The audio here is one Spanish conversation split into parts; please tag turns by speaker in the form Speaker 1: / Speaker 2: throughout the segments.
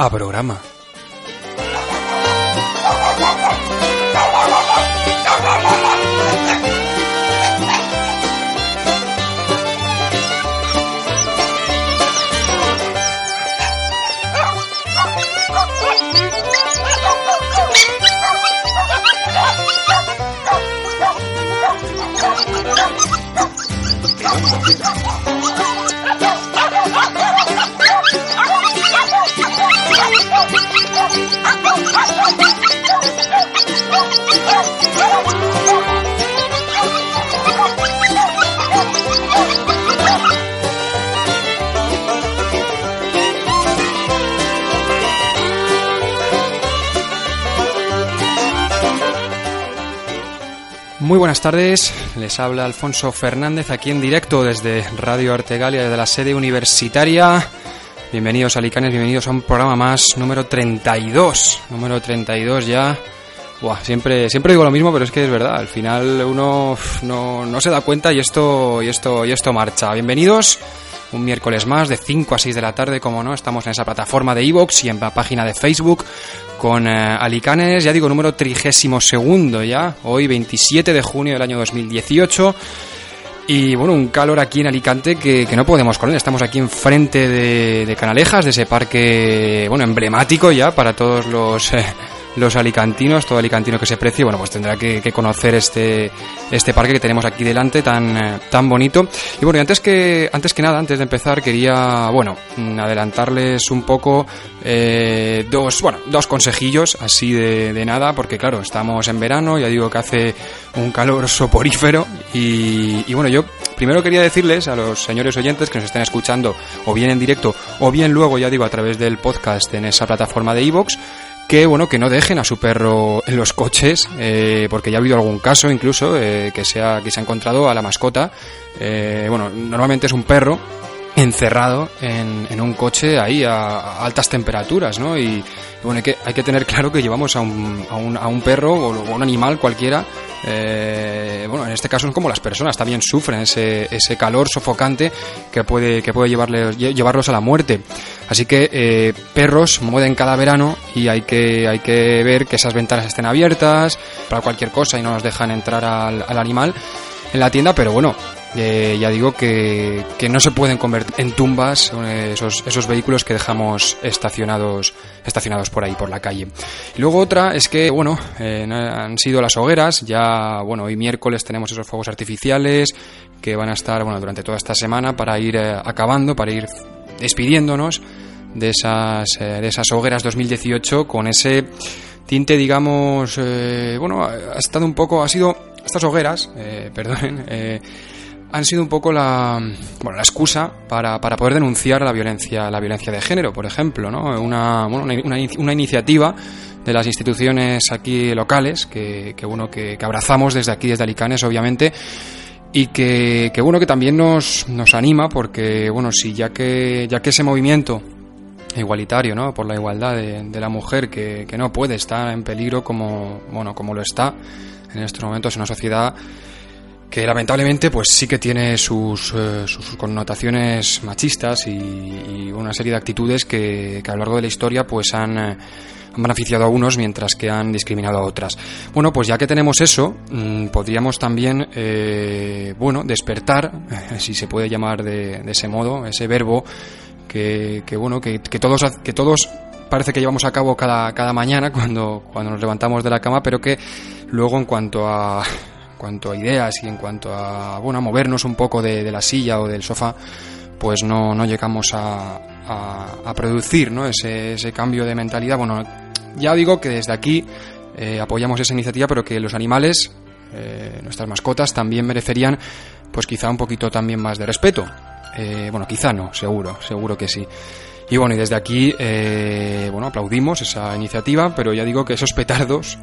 Speaker 1: a programa. Buenas tardes, les habla Alfonso Fernández aquí en directo desde Radio Artegalia, desde la sede universitaria. Bienvenidos a Licanes, bienvenidos a un programa más, número 32, número 32 ya. Buah, siempre, siempre digo lo mismo, pero es que es verdad, al final uno no, no se da cuenta y esto, y esto, y esto marcha. Bienvenidos un miércoles más de 5 a 6 de la tarde, como no, estamos en esa plataforma de Evox y en la página de Facebook con eh, Alicanes, ya digo, número 32 segundo ya, hoy 27 de junio del año 2018. Y bueno, un calor aquí en Alicante que, que no podemos con él. Estamos aquí enfrente de, de Canalejas, de ese parque, bueno, emblemático ya para todos los... Eh, los alicantinos, todo alicantino que se precie, bueno, pues tendrá que, conocer este, este parque que tenemos aquí delante tan, eh, tan bonito. Y bueno, y antes que, antes que nada, antes de empezar, quería, bueno, adelantarles un poco eh, dos, bueno, dos consejillos así de, de nada, porque claro, estamos en verano, ya digo que hace un calor soporífero y, y bueno, yo primero quería decirles a los señores oyentes que nos estén escuchando o bien en directo o bien luego, ya digo, a través del podcast en esa plataforma de iVoox, que bueno que no dejen a su perro en los coches eh, porque ya ha habido algún caso incluso eh, que se ha que se ha encontrado a la mascota. Eh, bueno normalmente es un perro encerrado en, en un coche ahí a, altas temperaturas no y, bueno hay que hay que tener claro que llevamos a un, a un, a un perro o un animal cualquiera eh, bueno, en este caso es como las personas también sufren ese, ese calor sofocante que puede, que puede llevarles, llevarlos a la muerte. Así que eh, perros mueren cada verano y hay que, hay que ver que esas ventanas estén abiertas para cualquier cosa y no nos dejan entrar al, al animal en la tienda, pero bueno, eh, ya digo que, que, no se pueden convertir en tumbas eh, esos, esos vehículos que dejamos estacionados, estacionados por ahí, por la calle. Y luego otra es que, bueno, eh, han sido las hogueras, ya, bueno, hoy miércoles tenemos esos fuegos artificiales que van a estar, bueno, durante toda esta semana para ir eh, acabando, para ir despidiéndonos de esas, eh, de esas hogueras 2018 con ese tinte, digamos, bueno, ha estado un poco, ha sido, estas hogueras, perdonen, han sido un poco la, bueno, la excusa para, para poder denunciar la violencia, la violencia de género, por ejemplo, ¿no? Una, bueno, una, una iniciativa de las instituciones aquí locales que, que bueno, que, que, abrazamos desde aquí, desde Alicanes, obviamente, y que, que bueno, que también nos, nos anima porque, bueno, si ya que, ya que ese movimiento igualitario, ¿no? Por la igualdad de, de la mujer que, que no puede estar en peligro como, bueno, como lo está en estos momentos en una sociedad que lamentablemente pues sí que tiene sus, eh, sus connotaciones machistas y, una serie de actitudes que, que, a lo largo de la historia pues han, eh, han, beneficiado a unos mientras que han discriminado a otras. Bueno, pues ya que tenemos eso, mmm, podríamos también, eh, bueno, despertar, si se puede llamar de, de ese modo, ese verbo que, que bueno, que, que, todos, que todos parece que llevamos a cabo cada, cada mañana cuando, cuando nos levantamos de la cama, pero que luego en cuanto a cuanto a ideas y en cuanto a, bueno, a movernos un poco de, la silla o del sofá, pues no, no llegamos a, a, producir ¿no? ese, ese, cambio de mentalidad. Bueno, ya digo que desde aquí eh, apoyamos esa iniciativa, pero que los animales, eh, nuestras mascotas, también merecerían, pues quizá un poquito también más de respeto. Eh, bueno, quizá no, seguro, seguro que sí. Y bueno, y desde aquí, bueno, aplaudimos esa iniciativa, pero ya digo que esos petardos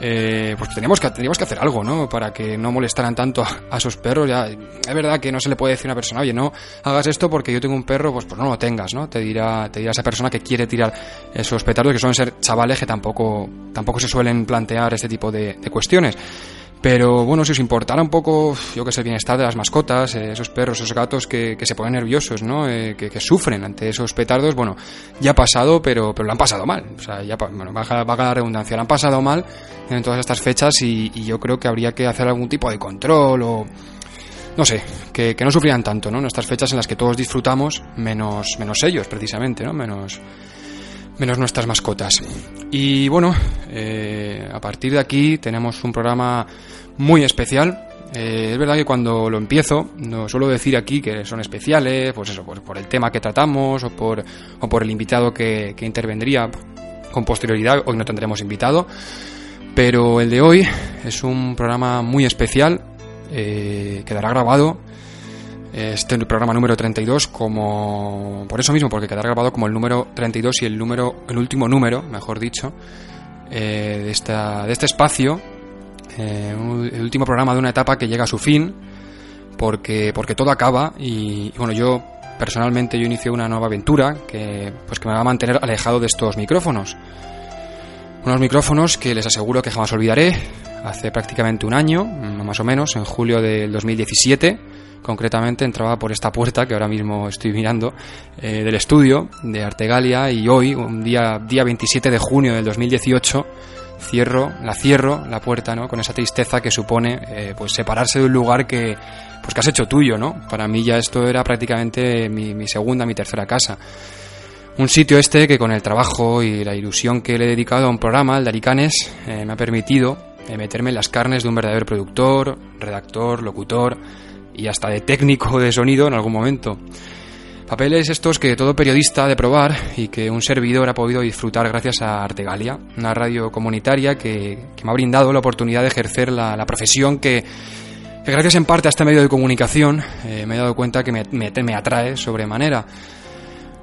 Speaker 1: eh, pues teníamos que, teníamos que hacer algo, ¿no? Para que no molestaran tanto a, a, esos perros. Ya, es verdad que no se le puede decir a una persona, oye, no hagas esto porque yo tengo un perro, pues, pues no lo tengas, ¿no? Te dirá, te dirá esa persona que quiere tirar esos petardos, que suelen ser chavales que tampoco, tampoco se suelen plantear este tipo de cuestiones. Pero bueno, si os importara un poco, yo que sé, el bienestar de las mascotas, eh, esos perros, esos gatos que, se ponen nerviosos, ¿no? Eh, que, sufren ante esos petardos, bueno, ya ha pasado, pero, pero lo han pasado mal. O sea, ya, bueno, baja, la redundancia, lo han pasado mal en todas estas fechas y, yo creo que habría que hacer algún tipo de control o, no sé, que, no sufrían tanto, ¿no? En estas fechas en las que todos disfrutamos, menos, menos ellos, precisamente, ¿no? Menos, menos nuestras mascotas. Y bueno, eh, a partir de aquí tenemos un programa muy especial. Eh, es verdad que cuando lo empiezo, no suelo decir aquí que son especiales, pues eso, por, el tema que tratamos o por, o por el invitado que, intervendría con posterioridad. Hoy no tendremos invitado, pero el de hoy es un programa muy especial. Eh, quedará grabado este programa número 32 como por eso mismo porque quedará grabado como el número 32 y el número el último número mejor dicho eh, de esta de este espacio eh, el último programa de una etapa que llega a su fin porque porque todo acaba y, bueno yo personalmente yo inicié una nueva aventura que pues que me va a mantener alejado de estos micrófonos. Unos micrófonos que les aseguro que jamás olvidaré. Hace prácticamente un año más o menos en julio del 2017 concretamente entraba por esta puerta que ahora mismo estoy mirando eh, del estudio de Artegalia y hoy, un día, día 27 de junio del 2018, cierro, la cierro, la puerta, ¿no? Con esa tristeza que supone, eh, pues separarse de un lugar que, pues que has hecho tuyo, ¿no? Para mí ya esto era prácticamente mi, segunda, mi tercera casa. Un sitio este que con el trabajo y la ilusión que le he dedicado a un programa, el de Aricanes, eh, me ha permitido meterme en las carnes de un verdadero productor, redactor, locutor, y hasta de técnico de sonido en algún momento. Papeles estos que todo periodista de probar y que un servidor ha podido disfrutar gracias a Artegalia, una radio comunitaria que, me ha brindado la oportunidad de ejercer la, profesión que, gracias en parte a este medio de comunicación eh, me he dado cuenta que me, me, atrae sobremanera.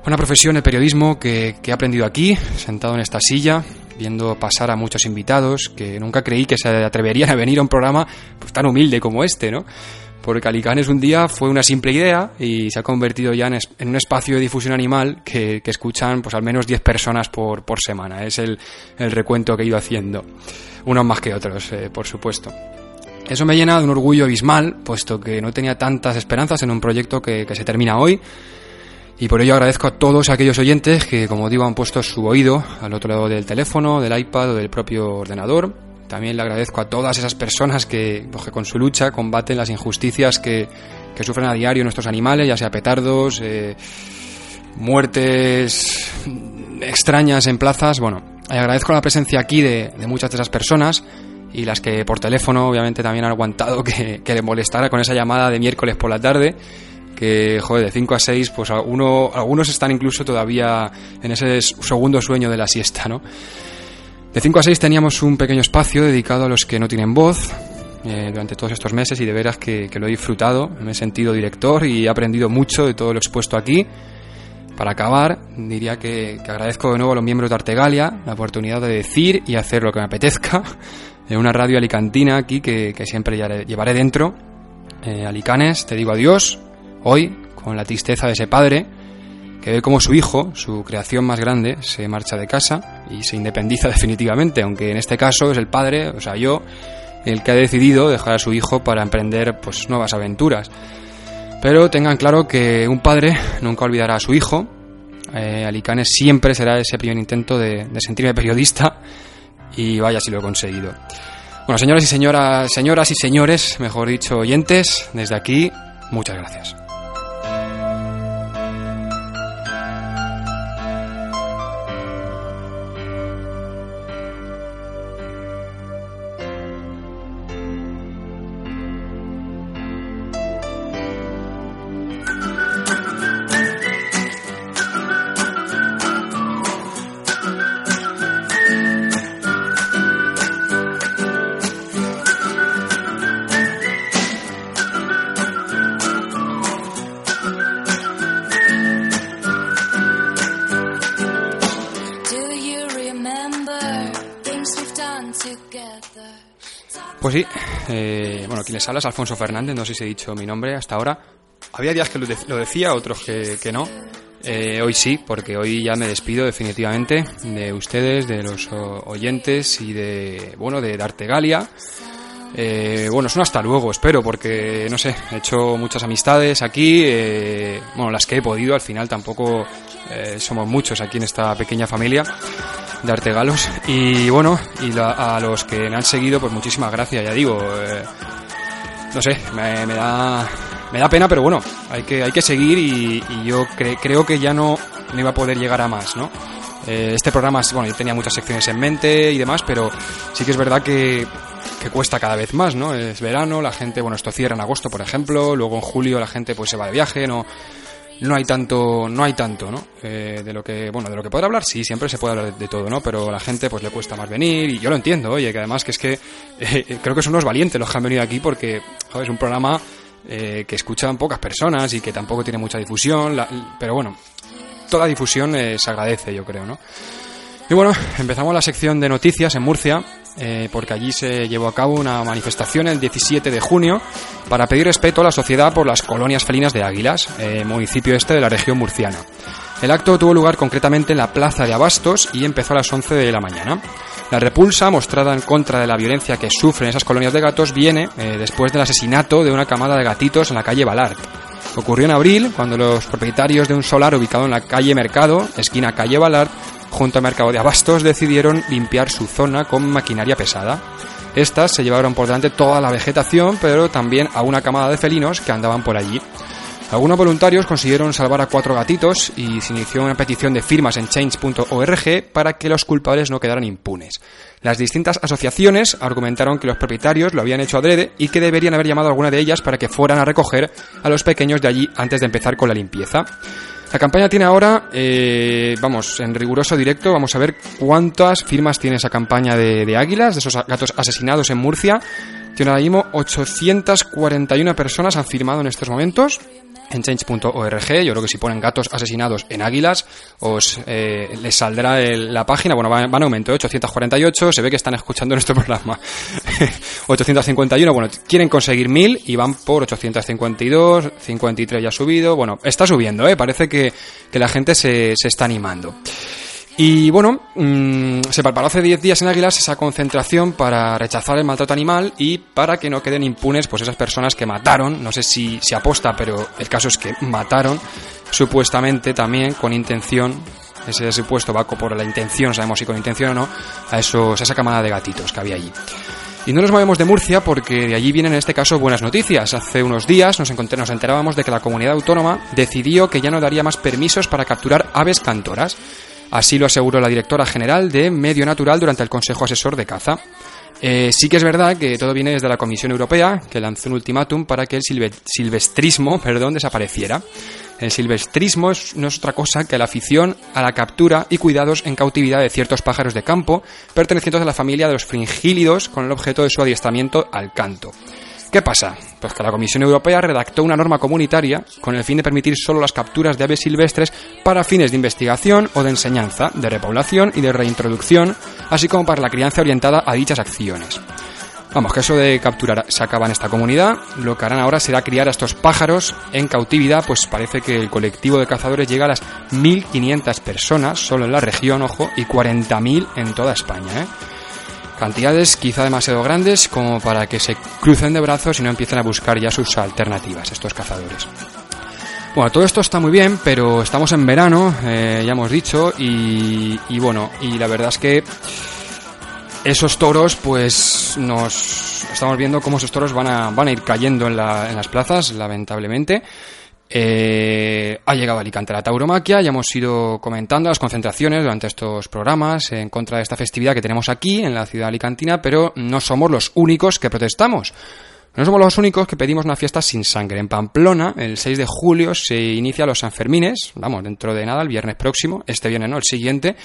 Speaker 1: Una profesión, el periodismo, que, que he aprendido aquí, sentado en esta silla, viendo pasar a muchos invitados que nunca creí que se atreverían a venir a un programa pues, tan humilde como este, ¿no? Porque Calicanes un día fue una simple idea y se ha convertido ya en, un espacio de difusión animal que, escuchan pues al menos 10 personas por, semana. Es el, recuento que he ido haciendo. Unos más que otros, eh, por supuesto. Eso me llena de un orgullo abismal, puesto que no tenía tantas esperanzas en un proyecto que se termina hoy. Y por ello agradezco a todos aquellos oyentes que, como digo, han puesto su oído al otro lado del teléfono, del iPad o del propio ordenador también le agradezco a todas esas personas que, pues, con su lucha combaten las injusticias que, sufren a diario nuestros animales, ya sea petardos, eh, muertes extrañas en plazas. Bueno, agradezco la presencia aquí de, muchas de esas personas y las que por teléfono obviamente también han aguantado que, le molestara con esa llamada de miércoles por la tarde que, joder, de 5 a 6, pues uno, algunos están incluso todavía en ese segundo sueño de la siesta, ¿no? De 5 a 6 teníamos un pequeño espacio dedicado a los que no tienen voz eh, durante todos estos meses y de veras que, lo he disfrutado, me he sentido director y he aprendido mucho de todo lo expuesto aquí. Para acabar, diría que, agradezco de nuevo a los miembros de Artegalia la oportunidad de decir y hacer lo que me apetezca en una radio alicantina aquí que, siempre llevaré dentro. Eh, Alicanes, te digo adiós, hoy, con la tristeza de ese padre que ve como su hijo, su creación más grande, se marcha de casa y se independiza definitivamente, aunque en este caso es el padre, o sea, yo, el que ha decidido dejar a su hijo para emprender pues nuevas aventuras. Pero tengan claro que un padre nunca olvidará a su hijo. Eh, Alicanes siempre será ese primer intento de, de sentirme periodista y vaya si lo he conseguido. Bueno, señoras y señoras, señoras y señores, mejor dicho, oyentes, desde aquí, muchas gracias. Eh, bueno, quien les habla es Alfonso Fernández, no sé si he dicho mi nombre hasta ahora. Había días que lo, decía, otros que, no. Eh, hoy sí, porque hoy ya me despido definitivamente de ustedes, de los oyentes y de, bueno, de Dartegalia. Eh, bueno, es un hasta luego, espero, porque, no sé, he hecho muchas amistades aquí, eh, bueno, las que he podido, al final tampoco eh, somos muchos aquí en esta pequeña familia de Artegalos. Y bueno, y a los que me han seguido, pues muchísimas gracias, ya digo, no sé, me, da me da pena, pero bueno, hay que, hay que seguir y, yo creo que ya no, no iba a poder llegar a más, ¿no? este programa, bueno, yo tenía muchas secciones en mente y demás, pero sí que es verdad que que cuesta cada vez más, ¿no? Es verano, la gente, bueno, esto cierra en agosto, por ejemplo, luego en julio la gente pues se va de viaje, no no hay tanto, no hay tanto, ¿no? Eh, de lo que, bueno, de lo que poder hablar, sí, siempre se puede hablar de, todo, ¿no? Pero a la gente pues le cuesta más venir y yo lo entiendo, oye, que además que es que eh, creo que son unos valientes los que han venido aquí porque, es un programa eh, que escuchan pocas personas y que tampoco tiene mucha difusión, pero bueno, toda difusión se agradece, yo creo, ¿no? Y bueno, empezamos la sección de noticias en Murcia, eh, porque allí se llevó a cabo una manifestación el 17 de junio para pedir respeto a la sociedad por las colonias felinas de Águilas, eh, municipio este de la región murciana. El acto tuvo lugar concretamente en la plaza de Abastos y empezó a las 11 de la mañana. La repulsa mostrada en contra de la violencia que sufren esas colonias de gatos viene eh, después del asesinato de una camada de gatitos en la calle Balart. Ocurrió en abril, cuando los propietarios de un solar ubicado en la calle Mercado, esquina calle Balart, junto al mercado de abastos, decidieron limpiar su zona con maquinaria pesada. Estas se llevaron por delante toda la vegetación, pero también a una camada de felinos que andaban por allí. Algunos voluntarios consiguieron salvar a cuatro gatitos y se inició una petición de firmas en change.org para que los culpables no quedaran impunes. Las distintas asociaciones argumentaron que los propietarios lo habían hecho adrede y que deberían haber llamado a alguna de ellas para que fueran a recoger a los pequeños de allí antes de empezar con la limpieza. La campaña tiene ahora, eh, vamos, en riguroso directo, vamos a ver cuántas firmas tiene esa campaña de, águilas, de esos gatos asesinados en Murcia. Tiene ahora mismo 841 personas han firmado en estos momentos en change.org. Yo creo que si ponen gatos asesinados en águilas, os eh, les saldrá la página. Bueno, van, a aumento, 848. ¿eh? Se ve que están escuchando nuestro programa. 851. Bueno, quieren conseguir 1000 y van por 852. 53 ya ha subido. Bueno, está subiendo, ¿eh? Parece que, que la gente se, se está animando. Y bueno, mm, se preparó hace 10 días en Águilas esa concentración para rechazar el maltrato animal y para que no queden impunes pues esas personas que mataron, no sé si se aposta, pero el caso es que mataron supuestamente también con intención, ese supuesto vaco por la intención, sabemos si con intención o no, a, esos, a esa camada de gatitos que había allí. Y no nos movemos de Murcia porque de allí vienen en este caso buenas noticias. Hace unos días nos, nos enterábamos de que la comunidad autónoma decidió que ya no daría más permisos para capturar aves cantoras. Así lo aseguró la directora general de Medio Natural durante el Consejo Asesor de Caza. Eh, sí que es verdad que todo viene desde la Comisión Europea, que lanzó un ultimátum para que el silvestrismo perdón, desapareciera. El silvestrismo no es otra cosa que la afición a la captura y cuidados en cautividad de ciertos pájaros de campo pertenecientes a la familia de los fringílidos con el objeto de su adiestramiento al canto. ¿Qué pasa? Pues que la Comisión Europea redactó una norma comunitaria con el fin de permitir solo las capturas de aves silvestres para fines de investigación o de enseñanza, de repoblación y de reintroducción, así como para la crianza orientada a dichas acciones. Vamos, que eso de capturar se acaba en esta comunidad. Lo que harán ahora será criar a estos pájaros en cautividad, pues parece que el colectivo de cazadores llega a las 1.500 personas solo en la región, ojo, y 40.000 en toda España, ¿eh? Cantidades quizá demasiado grandes como para que se crucen de brazos y no empiecen a buscar ya sus alternativas, estos cazadores. Bueno, todo esto está muy bien, pero estamos en verano, eh, ya hemos dicho, y, bueno, y la verdad es que esos toros, pues nos estamos viendo cómo esos toros van a, van a ir cayendo en, en las plazas, lamentablemente. Eh, ha llegado Alicante la tauromaquia, ya hemos ido comentando las concentraciones durante estos programas en contra de esta festividad que tenemos aquí en la ciudad alicantina, pero no somos los únicos que protestamos. No somos los únicos que pedimos una fiesta sin sangre. En Pamplona, el 6 de julio, se inicia los Sanfermines, vamos, dentro de nada, el viernes próximo, este viernes no, el siguiente,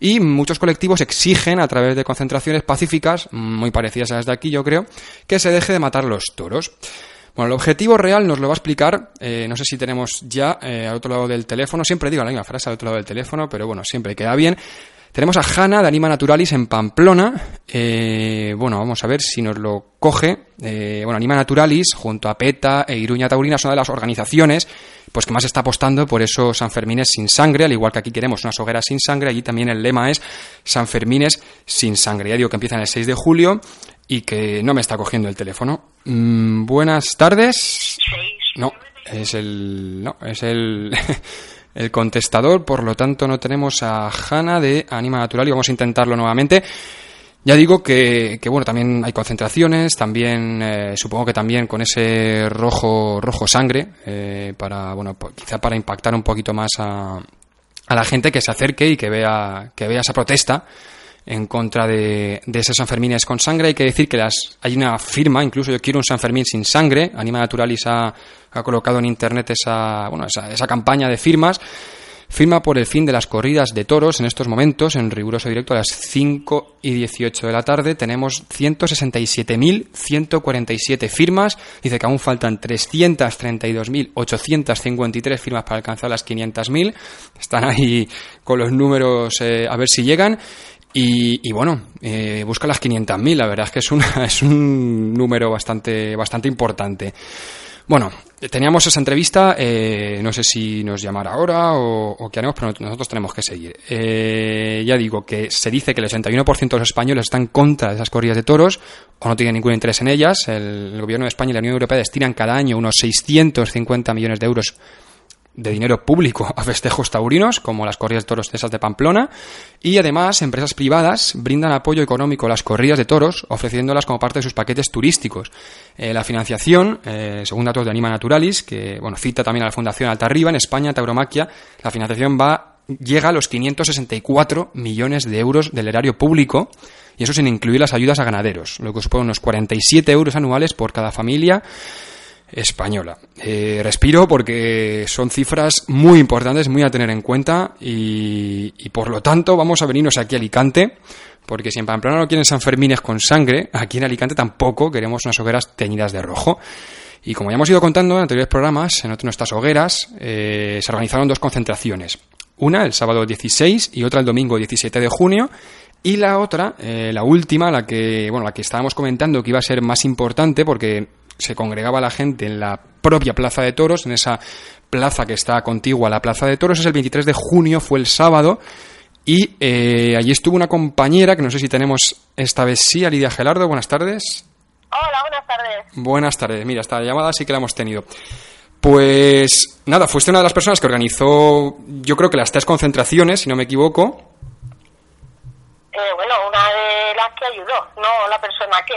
Speaker 1: y muchos colectivos exigen, a través de concentraciones pacíficas, muy parecidas a las de aquí, yo creo, que se deje de matar los toros. Bueno, el objetivo real nos lo va a explicar, eh, no sé si tenemos ya eh, al otro lado del teléfono, siempre digo la misma frase al otro lado del teléfono, pero bueno, siempre queda bien. Tenemos a Hanna de Anima Naturalis en Pamplona. Eh, bueno, vamos a ver si nos lo coge. bueno, Anima Naturalis, junto a PETA e Iruña Taurina, son una de las organizaciones pues que más está apostando por esos Sanfermines sin sangre, al igual que aquí queremos unas hogueras sin sangre, allí también el lema es Sanfermines sin sangre. Ya digo que empiezan el 6 de julio y que no me está cogiendo el teléfono. Mm, buenas tardes. No, es el no, es el el contestador, por lo tanto no tenemos a Hanna de Anima Natural y vamos a intentarlo nuevamente. Ya digo que, bueno, también hay concentraciones, también eh, supongo que también con ese rojo rojo sangre eh, para bueno quizá para impactar un poquito más a, a la gente que se acerque y que vea que vea esa protesta en contra de, de esos Sanfermines con sangre. Hay que decir que las, hay una firma, incluso yo quiero un Sanfermín sin sangre. Anima Naturalis ha, ha colocado en internet esa, bueno, esa, esa campaña de firmas firma por el fin de las corridas de toros en estos momentos, en riguroso directo a las 5 y 18 de la tarde. Tenemos 167.147 firmas. Dice que aún faltan 332.853 firmas para alcanzar las 500.000. Están ahí con los números eh, a ver si llegan. Y, bueno, eh, busca las 500.000, la verdad es que es, una, es un número bastante, bastante importante. Bueno, teníamos esa entrevista, eh, no sé si nos llamará ahora o, qué haremos, pero nosotros tenemos que seguir. Eh, ya digo que se dice que el 81% de los españoles están contra esas corridas de toros o no tienen ningún interés en ellas. El, el gobierno de España y la Unión Europea destinan cada año unos 650 millones de euros de dinero público a festejos taurinos, como las corridas de toros esas de Pamplona, y además empresas privadas brindan apoyo económico a las corridas de toros, ofreciéndolas como parte de sus paquetes turísticos. Eh, la financiación, eh, según datos de Anima Naturalis, que bueno, cita también a la Fundación Altarriba, en España, Tauromaquia, la financiación va llega a los 564 millones de euros del erario público, y eso sin incluir las ayudas a ganaderos, lo que supone unos 47 euros anuales por cada familia española. Eh, respiro porque son cifras muy importantes, muy a tener en cuenta y, por lo tanto vamos a venirnos aquí a Alicante porque si en Pamplona no quieren Sanfermines con sangre, aquí en Alicante tampoco queremos unas hogueras teñidas de rojo. Y como ya hemos ido contando en anteriores programas, en nuestras hogueras eh, se organizaron dos concentraciones. Una el sábado 16 y otra el domingo 17 de junio. Y la otra, eh, la última, la que, bueno, la que estábamos comentando que iba a ser más importante porque se congregaba la gente en la propia Plaza de Toros, en esa plaza que está contigua a la Plaza de Toros, es el 23 de junio, fue el sábado, y eh, allí estuvo una compañera, que no sé si tenemos esta vez sí, a Lidia Gelardo, buenas tardes.
Speaker 2: Hola, buenas tardes.
Speaker 1: Buenas tardes, mira, esta llamada sí que la hemos tenido. Pues nada, fuiste una de las personas que organizó, yo creo que las tres concentraciones, si no me equivoco.
Speaker 2: Eh, bueno, una de las que ayudó, no la persona que.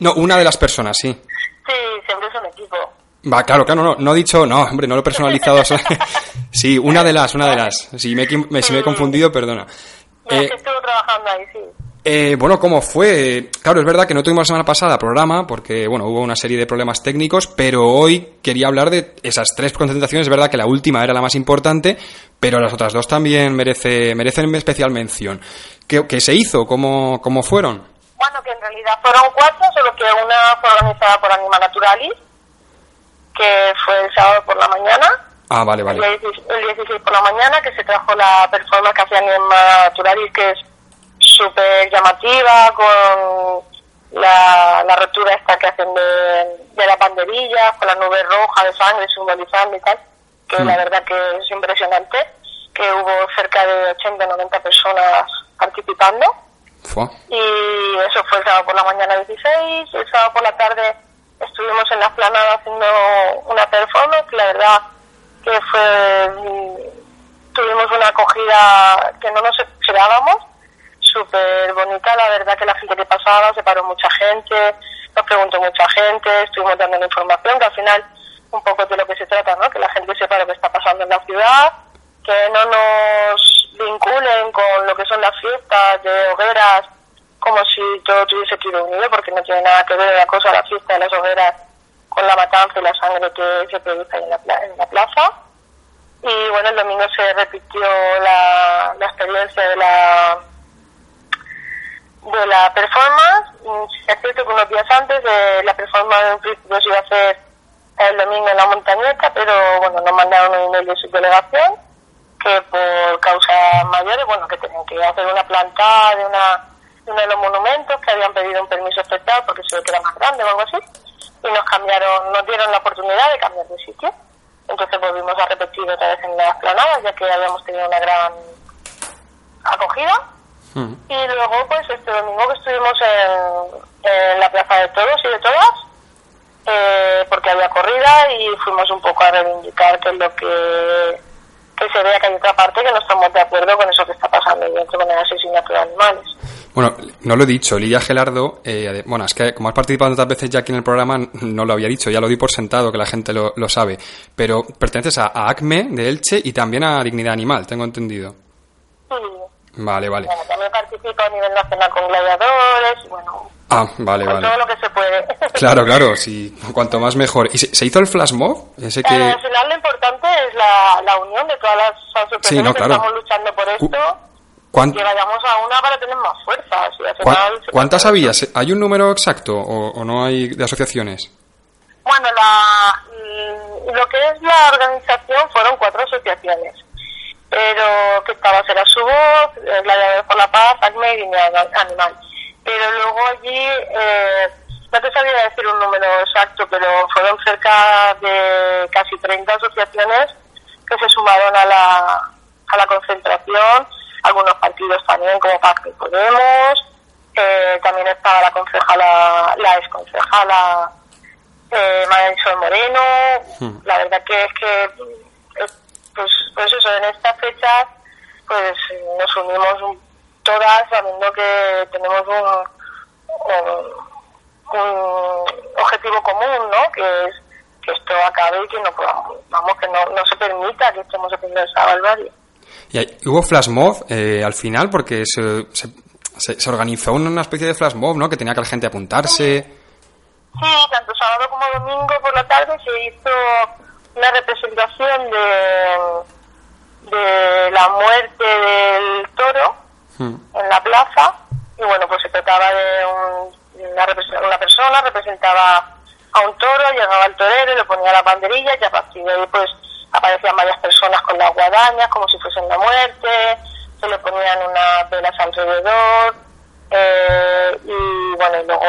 Speaker 1: no, una de las personas, sí.
Speaker 2: Es un equipo.
Speaker 1: Va, claro, claro, no, no he dicho, no, hombre, no lo he personalizado. sí, una de las, una de las. Si me, si me he confundido, perdona.
Speaker 2: Eh, estuvo trabajando ahí, sí.
Speaker 1: Eh, bueno, ¿cómo fue? Claro, es verdad que no tuvimos la semana pasada programa porque, bueno, hubo una serie de problemas técnicos, pero hoy quería hablar de esas tres concentraciones. Es verdad que la última era la más importante, pero las otras dos también merece, merecen especial mención. ¿Qué, qué se hizo? ¿Cómo, ¿Cómo fueron?
Speaker 2: Bueno, que en realidad fueron cuatro, solo que una fue organizada por Anima Naturalis, que fue el sábado por la mañana.
Speaker 1: Ah, vale, vale.
Speaker 2: El 16, por la mañana, que se trajo la performance que hacía Anima Naturalis, que es súper llamativa, con la, la rotura esta que hacen de, de las banderillas, con la nube roja de sangre simbolizando y tal, que la mm. verdad que es impresionante, que hubo cerca de 80 90 personas participando. Y eso fue el sábado por la mañana 16. El sábado por la tarde estuvimos en la esplanada haciendo una performance. La verdad que fue. Tuvimos una acogida que no nos esperábamos. Súper bonita. La verdad que la gente que pasaba, se paró mucha gente. Nos preguntó mucha gente. Estuvimos dando la información que al final un poco de lo que se trata, ¿no? Que la gente sepa lo que está pasando en la ciudad. Que no nos vinculen con lo que son las fiestas de hogueras como si todo tuviese que ir unido, porque no tiene nada que ver la cosa, la fiesta de las hogueras, con la matanza y la sangre que se produce en la, en la plaza. Y bueno, el domingo se repitió la, la experiencia de la de la performance. Es cierto que unos días antes de la performance en principio se iba a hacer el domingo en la montañeta, pero bueno, nos mandaron un email de su delegación que por causas mayores, bueno, que tenían que hacer una planta de una uno de los monumentos que habían pedido un permiso especial porque se ve que era más grande o algo así y nos cambiaron, nos dieron la oportunidad de cambiar de sitio. Entonces volvimos a repetir otra vez en la esplanada ya que habíamos tenido una gran acogida Mm. Y luego, pues este domingo que estuvimos en, en la Plaza de Todos y de Todas, eh, porque había corrida y fuimos un poco a reivindicar que es lo que, que se vea que hay otra parte que no estamos de acuerdo con eso que está pasando dentro con el asesinato de animales.
Speaker 1: Bueno, no lo he dicho, Lidia Gelardo, eh, bueno, es que como has participado tantas veces ya aquí en el programa, no lo había dicho, ya lo di por sentado, que la gente lo, lo sabe, pero perteneces a, ACME de Elche y también a Dignidad Animal, tengo entendido.
Speaker 2: Sí.
Speaker 1: Vale, vale.
Speaker 2: Bueno, también participo a nivel nacional con gladiadores, bueno,
Speaker 1: Ah, vale,
Speaker 2: con
Speaker 1: vale.
Speaker 2: todo lo que se puede.
Speaker 1: Claro, claro, sí, cuanto más mejor. ¿Y se, se hizo el flash mob? Ese que...
Speaker 2: al final lo importante es la, la unión de todas las asociaciones
Speaker 1: Sí, no,
Speaker 2: que estamos luchando por esto,
Speaker 1: ¿Cuán-
Speaker 2: que vayamos a una para tener más fuerza. Si al
Speaker 1: cuán-
Speaker 2: final se
Speaker 1: ¿Cuántas
Speaker 2: de
Speaker 1: había?
Speaker 2: eso.
Speaker 1: ¿Se- ¿Hay un número exacto o, o no hay de asociaciones?
Speaker 2: Bueno, la, mm, lo que es la organización fueron cuatro asociaciones, pero que estaba Será su voz, eh, Gladiadores por la Paz, ACME y Animal. Pero luego allí, eh, no te sabría decir un número exacto, pero fueron cerca de casi 30 asociaciones que se sumaron a la, a la concentración, algunos partidos también como Pacto y Podemos, eh, también estaba la concejala, la exconcejala eh, Marisol Moreno,
Speaker 1: Hmm.
Speaker 2: la verdad que es que pues, pues eso, en esta fecha pues nos unimos un- todas sabiendo que tenemos un, un, un objetivo común, ¿no? Que es que esto acabe y que no podamos, vamos, que no, no se permita que estemos haciendo esa barbarie.
Speaker 1: ¿Y hubo flash mob eh, al final? Porque se, se, se- se organizó una especie de flash mob, ¿no? Que tenía que la gente apuntarse.
Speaker 2: Sí, tanto sábado como domingo por la tarde se hizo una representación de, de la muerte del toro
Speaker 1: Hmm.
Speaker 2: en la plaza y bueno, pues se trataba de un- una, persona, representaba a un toro, llegaba el torero, le ponía la banderilla y a partir de ahí pues aparecían varias personas con las guadañas como si fuesen la muerte, se le ponían unas velas alrededor eh, y bueno, y luego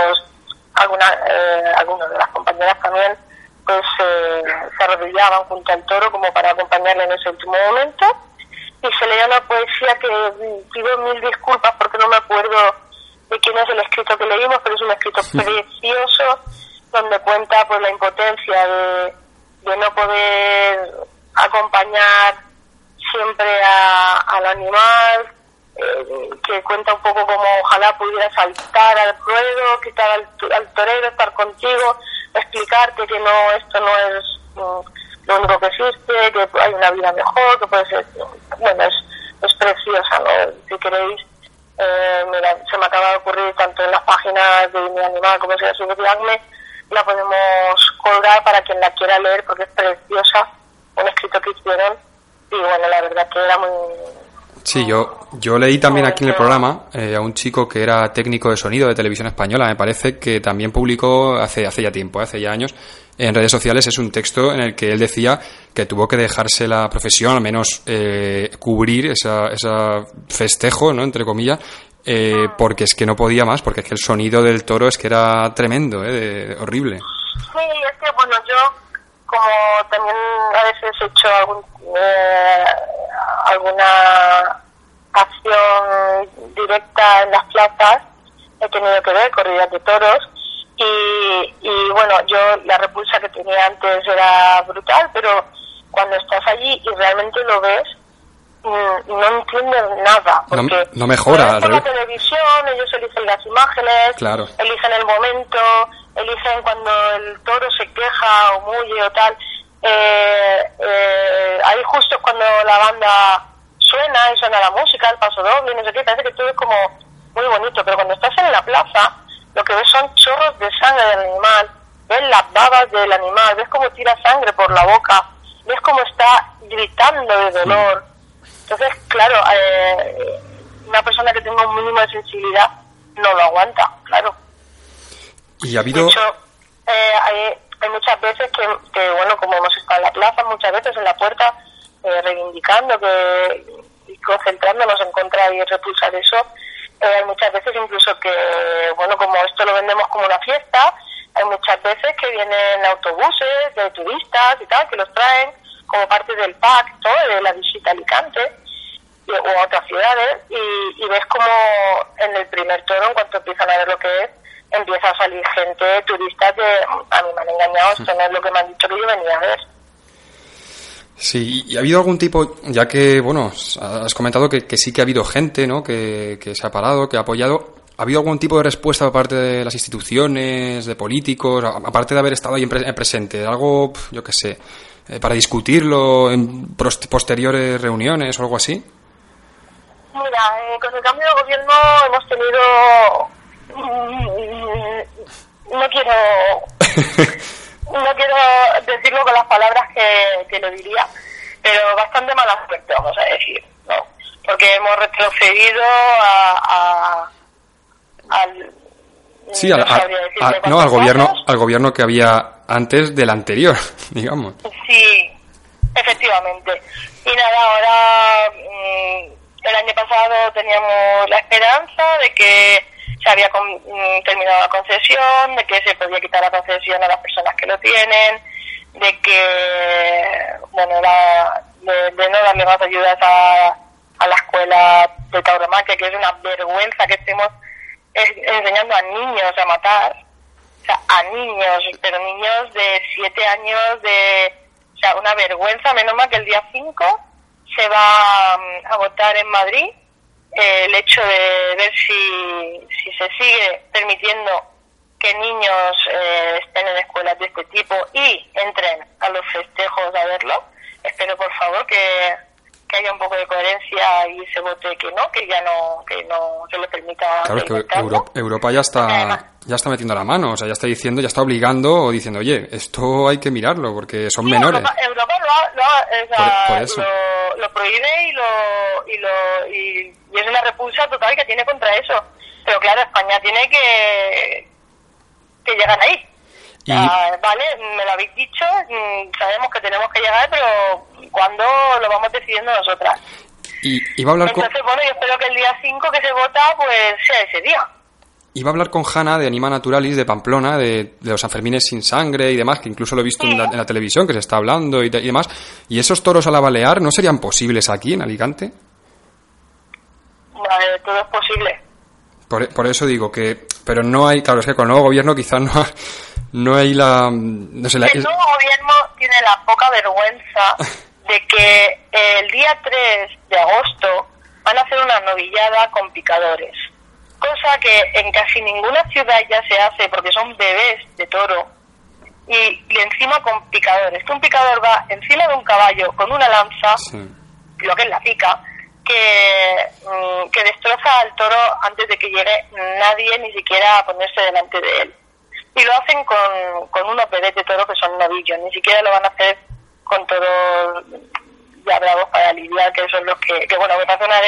Speaker 2: algunas eh, algunas de las compañeras también pues eh, se arrodillaban junto al toro como para acompañarle en ese último momento. Y se leía una poesía que mm, pido mil disculpas porque no me acuerdo de quién es el escrito que leímos, pero es un escrito precioso donde cuenta pues la impotencia de, de no poder acompañar siempre a- al animal, eh, que cuenta un poco como ojalá pudiera saltar al ruedo, quitar al, al torero, estar contigo, explicarte que no, esto no es mm, lo único que existe, que hay una vida mejor, que puede ser, bueno, es, es preciosa, ¿no? Si queréis, eh, mira, se me acaba de ocurrir tanto en las páginas de mi animal como sea su Acme, la podemos colgar para quien la quiera leer porque es preciosa, un escrito que hicieron. Y bueno, la verdad que era muy...
Speaker 1: Sí, yo, yo leí también aquí en el programa eh, a un chico que era técnico de sonido de televisión española, me parece que también publicó hace, hace ya tiempo, hace ya años, en redes sociales es un texto en el que él decía que tuvo que dejarse la profesión, al menos eh, cubrir esa, esa festejo, ¿no? entre comillas, eh, porque es que no podía más, porque es que el sonido del toro es que era tremendo, ¿eh? de- horrible.
Speaker 2: Sí, es que bueno, yo como también a veces he hecho algún, eh, alguna acción directa en las plazas, he tenido que ver corridas de toros y, y bueno, yo la repulsa que tenía antes era brutal, pero cuando estás allí y realmente lo ves, mm, no entiendes nada. Porque
Speaker 1: no mejora,
Speaker 2: por la televisión, ellos eligen las imágenes,
Speaker 1: Claro.
Speaker 2: eligen el momento, eligen cuando el toro se queja o mulle o tal. Eh, eh, ahí justo cuando la banda suena y suena la música, el paso doble, no sé qué, parece que todo es como muy bonito, pero cuando estás en la plaza, lo que ves son chorros de sangre del animal, ves las babas del animal, ves cómo tira sangre por la boca, ves cómo está gritando de dolor. Entonces, claro, eh, una persona que tenga un mínimo de sensibilidad no lo aguanta, claro.
Speaker 1: Y ha
Speaker 2: De
Speaker 1: habido...
Speaker 2: hecho, eh, hay, hay muchas veces que, que, bueno, como hemos estado en la plaza, muchas veces en la puerta, eh, reivindicando que, y concentrándonos en contra y repulsar eso, eh, hay muchas veces incluso que, bueno, como esto lo vendemos como una fiesta, hay muchas veces que vienen autobuses de turistas y tal, que los traen como parte del pack, todo de la visita a Alicante, y o a otras ciudades y, ves como en el primer toro, en cuanto empiezan a ver lo que es, empieza a salir gente, turistas que a mí me han engañado, esto no es lo que me han dicho que yo venía a ver.
Speaker 1: Sí, y ha habido algún tipo, ya que, bueno, has comentado que, sí que ha habido gente, ¿no? Que, que, se ha parado, que ha apoyado. ¿Ha habido algún tipo de respuesta por parte de las instituciones, de políticos, aparte de haber estado ahí en, presente? Algo, yo qué sé, eh, para discutirlo en posteriores reuniones o algo así?
Speaker 2: Mira, eh, con el cambio de gobierno hemos tenido... Mm, no quiero... no quiero decirlo con las palabras que, que lo diría, pero bastante mala suerte, vamos a decir, ¿no? Porque hemos retrocedido a, al
Speaker 1: Sí, no, al gobierno, al gobierno que había antes del anterior, digamos.
Speaker 2: Sí, efectivamente. Y nada, ahora mm, el año pasado teníamos la esperanza de que se había mm, terminado la concesión, de que se podía quitar la concesión a las personas que lo tienen, de que, bueno, de, no darle más ayudas a, a la escuela de tauromaquia, que es una vergüenza que estemos enseñando a niños a matar, o sea, a niños, pero niños de siete años, de, o sea, una vergüenza, menos mal que el día 5 se va mm, a votar en Madrid eh, el hecho de ver si, si se sigue permitiendo que niños eh, estén en escuelas de este tipo y entren a los festejos a verlo. Espero, por favor, que, que haya un poco de coherencia y se vote que no, que ya no, que no se le permita.
Speaker 1: Claro, que Europa, ya está, ya está metiendo la mano, o sea, ya está diciendo, ya está obligando o diciendo, oye, esto hay que mirarlo porque son menores.
Speaker 2: Europa, lo, lo, prohíbe y lo, y, lo y, es una repulsa total que tiene contra eso. Pero claro, España tiene que, que llegar ahí. Vale, me lo habéis dicho, mm, sabemos que tenemos que llegar, pero cuando lo vamos decidiendo nosotras.
Speaker 1: Y iba a hablar
Speaker 2: Entonces, bueno, yo espero que el día 5 que se vota, pues sea ese día.
Speaker 1: Iba a hablar con Hanna de Anima Naturalis de Pamplona, de, los Sanfermines sin sangre y demás, que incluso lo he visto en, la, televisión, que se está hablando y, demás. ¿Y esos toros a la balear no serían posibles aquí, en Alicante?
Speaker 2: Vale, todo es posible.
Speaker 1: Por, eso digo que... Pero no hay... Claro, es que con el nuevo gobierno quizás no, no hay la... No
Speaker 2: sé, el nuevo gobierno tiene la poca vergüenza de que el día 3 de agosto van a hacer una novillada con picadores, cosa que en casi ninguna ciudad ya se hace porque son bebés de toro y, encima con picadores. Que un picador va encima de un caballo con una lanza, lo que es la pica, que, mm, que destroza al toro antes de que llegue nadie ni siquiera a ponerse delante de él. Y lo hacen con, con unos bebés de toro que son novillos, ni siquiera lo van a hacer con todo ya bravos para lidiar, que son los que, que bueno, me pasa una,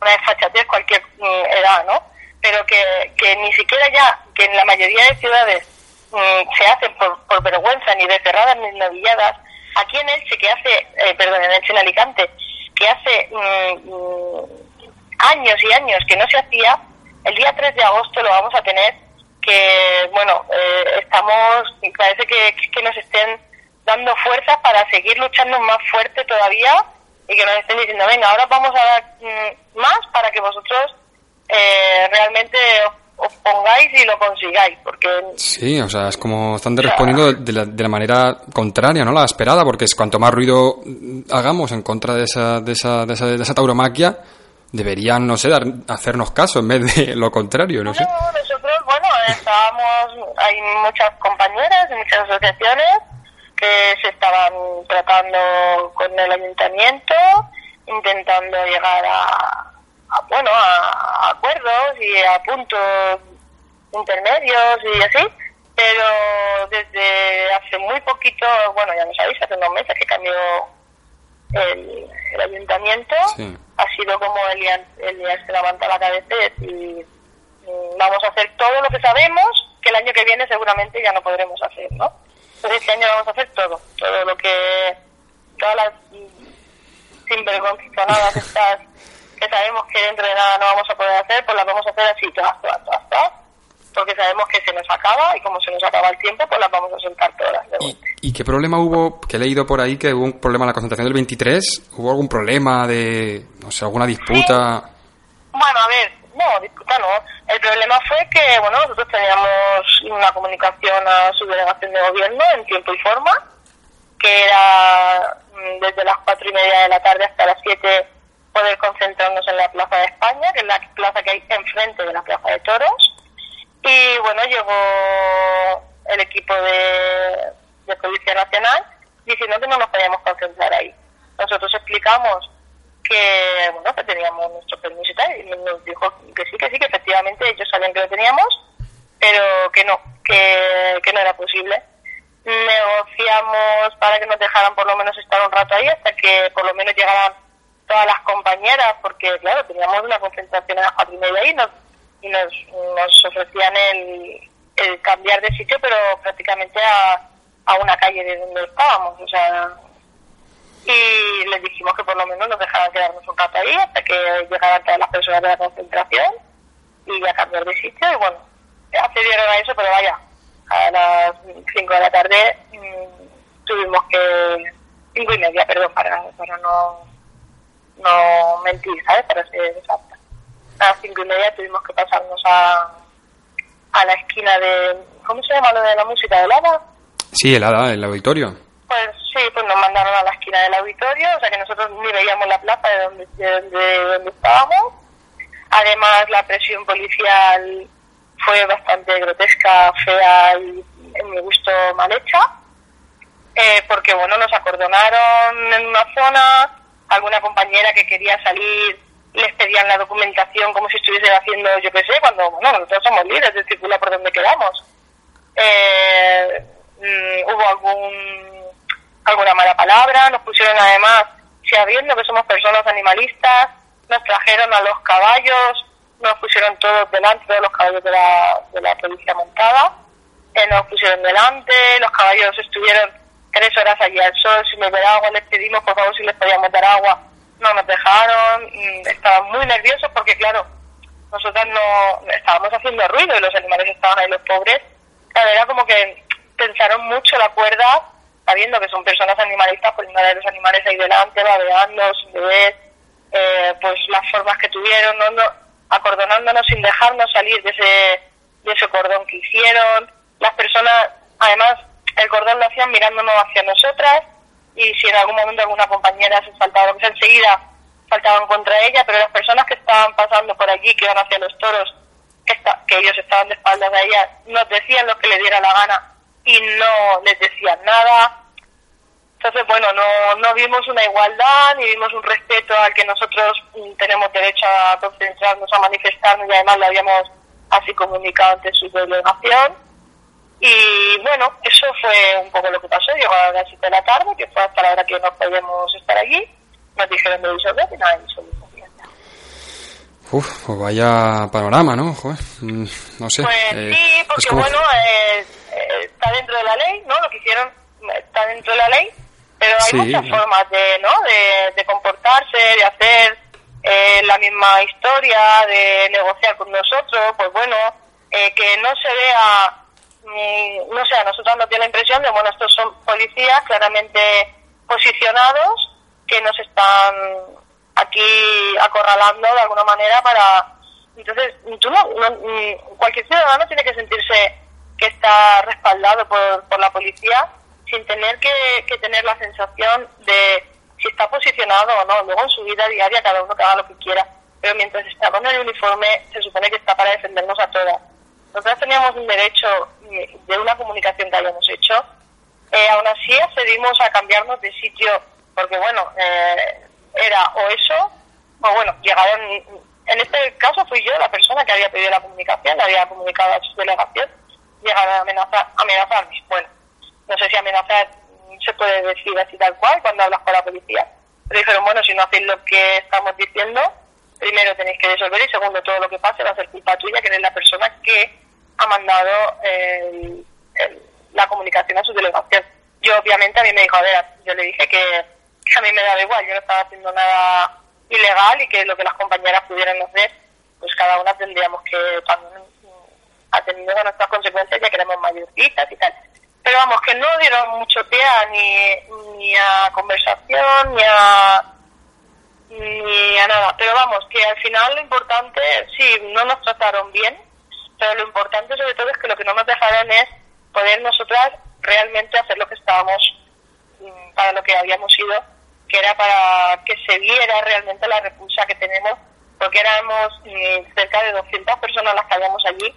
Speaker 2: una desfachatez cualquier mm, edad, ¿no? Pero que, que ni siquiera ya, que en la mayoría de ciudades mm, se hacen por, por vergüenza, ni de cerradas ni novilladas, aquí en Elche, que hace, eh, perdón, en Elche, en Alicante, que hace mm, años y años que no se hacía, el día 3 de agosto lo vamos a tener, que, bueno, eh, estamos, parece que, que nos estén dando fuerzas para seguir luchando más fuerte todavía y que nos estén diciendo, venga, ahora vamos a dar mm, más para que vosotros eh, realmente pongáis y lo consigáis. porque
Speaker 1: Sí, o sea, es como están respondiendo de la, de la manera contraria, ¿no? La esperada, porque es cuanto más ruido hagamos en contra de esa, de esa, de esa, de esa tauromaquia, deberían, no sé, dar, hacernos caso en vez de lo contrario, no, sé.
Speaker 2: nosotros, bueno, estábamos, hay muchas compañeras, muchas asociaciones que se estaban tratando con el ayuntamiento, intentando llegar a, bueno a, acuerdos y a puntos intermedios y así, pero desde hace muy poquito, bueno ya no sabéis, hace unos meses que cambió el, ayuntamiento, ha sido como Elian, Elian se levanta la cabeza y vamos a hacer todo lo que sabemos que el año que viene seguramente ya no podremos hacer, ¿no? Entonces este año vamos a hacer todo, todo lo que, todas las sinvergonzonadas estas que sabemos que dentro de nada no vamos a poder hacer, pues las vamos a hacer así, todas, todas, todas, todas. porque sabemos que se nos acaba y como se nos acaba el tiempo, pues las vamos a soltar todas.
Speaker 1: ¿Y, qué problema hubo? Que he leído por ahí que hubo un problema en la concentración del 23. ¿Hubo algún problema de, no sé, alguna disputa?
Speaker 2: Bueno, a ver, no, disputa no. El problema fue que, bueno, nosotros teníamos una comunicación a su delegación de gobierno en tiempo y forma, que era mm, desde las cuatro y media de la tarde hasta las siete poder concentrarnos en la Plaza de España, que es la plaza que hay enfrente de la Plaza de Toros. Y bueno, llegó el equipo de, de Policía Nacional diciendo que no nos podíamos concentrar ahí. Nosotros explicamos que bueno que teníamos nuestro permiso y tal y nos dijo que sí que sí que efectivamente ellos sabían que lo teníamos pero que no que, que no era posible negociamos para que nos dejaran por lo menos estar un rato ahí hasta que por lo menos llegaran todas las compañeras porque claro teníamos una concentración a las cuatro y media y nos y nos, nos ofrecían el, cambiar de sitio pero prácticamente a, a una calle de donde estábamos o sea y les dijimos que por lo menos nos dejaran quedarnos un rato ahí hasta que llegaran todas las personas de la concentración y ya cambiar de sitio y bueno, accedieron a eso, pero vaya, a las 5 de la tarde mm, tuvimos que, 5 y media, perdón, para, para no, no mentir, ¿sabes? Para ser exacta. A las 5 y media tuvimos que pasarnos a, a la esquina de, ¿cómo se llama lo de la música? ¿El ADA?
Speaker 1: Sí, el ADA, el auditorio.
Speaker 2: Pues sí, pues nos mandaron a la esquina del auditorio, o sea que nosotros ni veíamos la plaza de donde, de donde, estábamos. Además, la presión policial fue bastante grotesca, fea y, en mi gusto, mal hecha. Eh, porque, bueno, nos acordonaron en una zona, alguna compañera que quería salir les pedían la documentación como si estuviesen haciendo, yo qué sé, cuando, bueno, nosotros somos libres de circular por donde queramos. Eh, mm, hubo algún alguna mala palabra, nos pusieron además, sabiendo que somos personas animalistas, nos trajeron a los caballos, nos pusieron todos delante, todos los caballos de la, de la policía montada, eh, nos pusieron delante, los caballos estuvieron tres horas allí al sol, si me daba agua les pedimos por favor si les podíamos dar agua, no nos dejaron, estaban muy nerviosos porque claro, nosotros no estábamos haciendo ruido y los animales estaban ahí los pobres, claro, era como que pensaron mucho la cuerda sabiendo que son personas animalistas, pues de los animales ahí delante, babeando, sin beber, eh, pues las formas que tuvieron, ¿no? acordonándonos sin dejarnos salir de ese, de ese cordón que hicieron. Las personas, además, el cordón lo hacían mirándonos hacia nosotras y si en algún momento alguna compañera se faltaba, pues enseguida faltaban contra ella, pero las personas que estaban pasando por allí, que iban hacia los toros, que, que ellos estaban de espaldas a ella, nos decían lo que les diera la gana y no les decían nada. Entonces, bueno, no, no vimos una igualdad ni vimos un respeto al que nosotros mm, tenemos derecho a concentrarnos, a manifestarnos y además lo habíamos así comunicado ante su delegación. Y bueno, eso fue un poco lo que pasó. Llegó a las 7 de la tarde, que fue hasta la hora que no podíamos estar allí. Nos dijeron de disolver y nada, disolvimos.
Speaker 1: Uf, pues vaya panorama, ¿no? Joder, mm, no sé.
Speaker 2: Pues
Speaker 1: eh,
Speaker 2: sí, porque bueno, eh, eh, está dentro de la ley, ¿no? Lo que hicieron está dentro de la ley pero hay muchas formas de, ¿no? de, comportarse, de hacer eh, la misma historia, de negociar con nosotros, pues bueno, eh, que no se vea, no sé, a nosotros nos dio la impresión de, bueno, estos son policías claramente posicionados que nos están aquí acorralando de alguna manera para... Entonces, tú no, mm, cualquier ciudadano tiene que sentirse que está respaldado por, la policía sin tener que, tener la sensación de si está posicionado o no. Luego en su vida diaria cada uno que haga lo que quiera, pero mientras está con el uniforme se supone que está para defendernos a todas. Nosotros teníamos un derecho de una comunicación que habíamos hecho. Eh, aún así accedimos a cambiarnos de sitio porque, bueno, eh, era o eso, o bueno, llegaron, en este caso fui yo la persona que había pedido la comunicación, la había comunicado a su delegación, llegaron a amenazar, amenazarme. Bueno, no sé si amenazar se puede decir así tal cual cuando hablas con la policía. Pero dijeron, bueno, si no hacéis lo que estamos diciendo, primero tenéis que resolver y segundo, todo lo que pase va a ser culpa tuya, que eres la persona que ha mandado la comunicación a su delegación. Yo obviamente a mí me dijo, a ver, yo le dije que, a mí me daba igual, yo no estaba haciendo nada ilegal y que lo que las compañeras pudieran hacer, pues cada una tendríamos que también atendiendo a nuestras consecuencias ya que éramos mayorcitas y tal. Pero vamos, que no dieron mucho pie a ni, ni a conversación, ni a, ni a nada. Pero vamos, que al final lo importante, sí, no nos trataron bien, pero lo importante sobre todo es que lo que no nos dejaron es poder nosotras realmente hacer lo que estábamos, mm, para lo que habíamos ido, que era para que se viera realmente la repulsa que tenemos, porque éramos mm, cerca de 200 personas las que habíamos allí,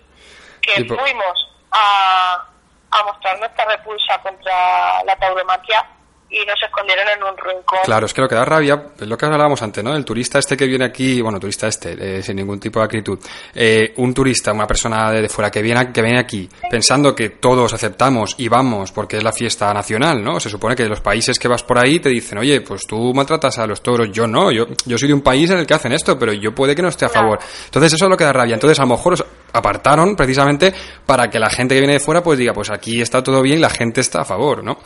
Speaker 2: que fuimos a, a mostrar nuestra repulsa contra la tauromaquia y nos escondieron en un rincón.
Speaker 1: Claro, es que lo que da rabia es lo que hablábamos antes, ¿no? El turista este que viene aquí, bueno, turista este, eh, sin ningún tipo de acritud, eh, un turista, una persona de fuera que viene, que viene aquí pensando que todos aceptamos y vamos porque es la fiesta nacional, ¿no? Se supone que los países que vas por ahí te dicen, oye, pues tú maltratas a los toros, yo no, yo, yo soy de un país en el que hacen esto, pero yo puede que no esté a favor. Entonces eso es lo que da rabia. Entonces a lo mejor os apartaron precisamente para que la gente que viene de fuera pues diga, pues aquí está todo bien y la gente está a favor, ¿no?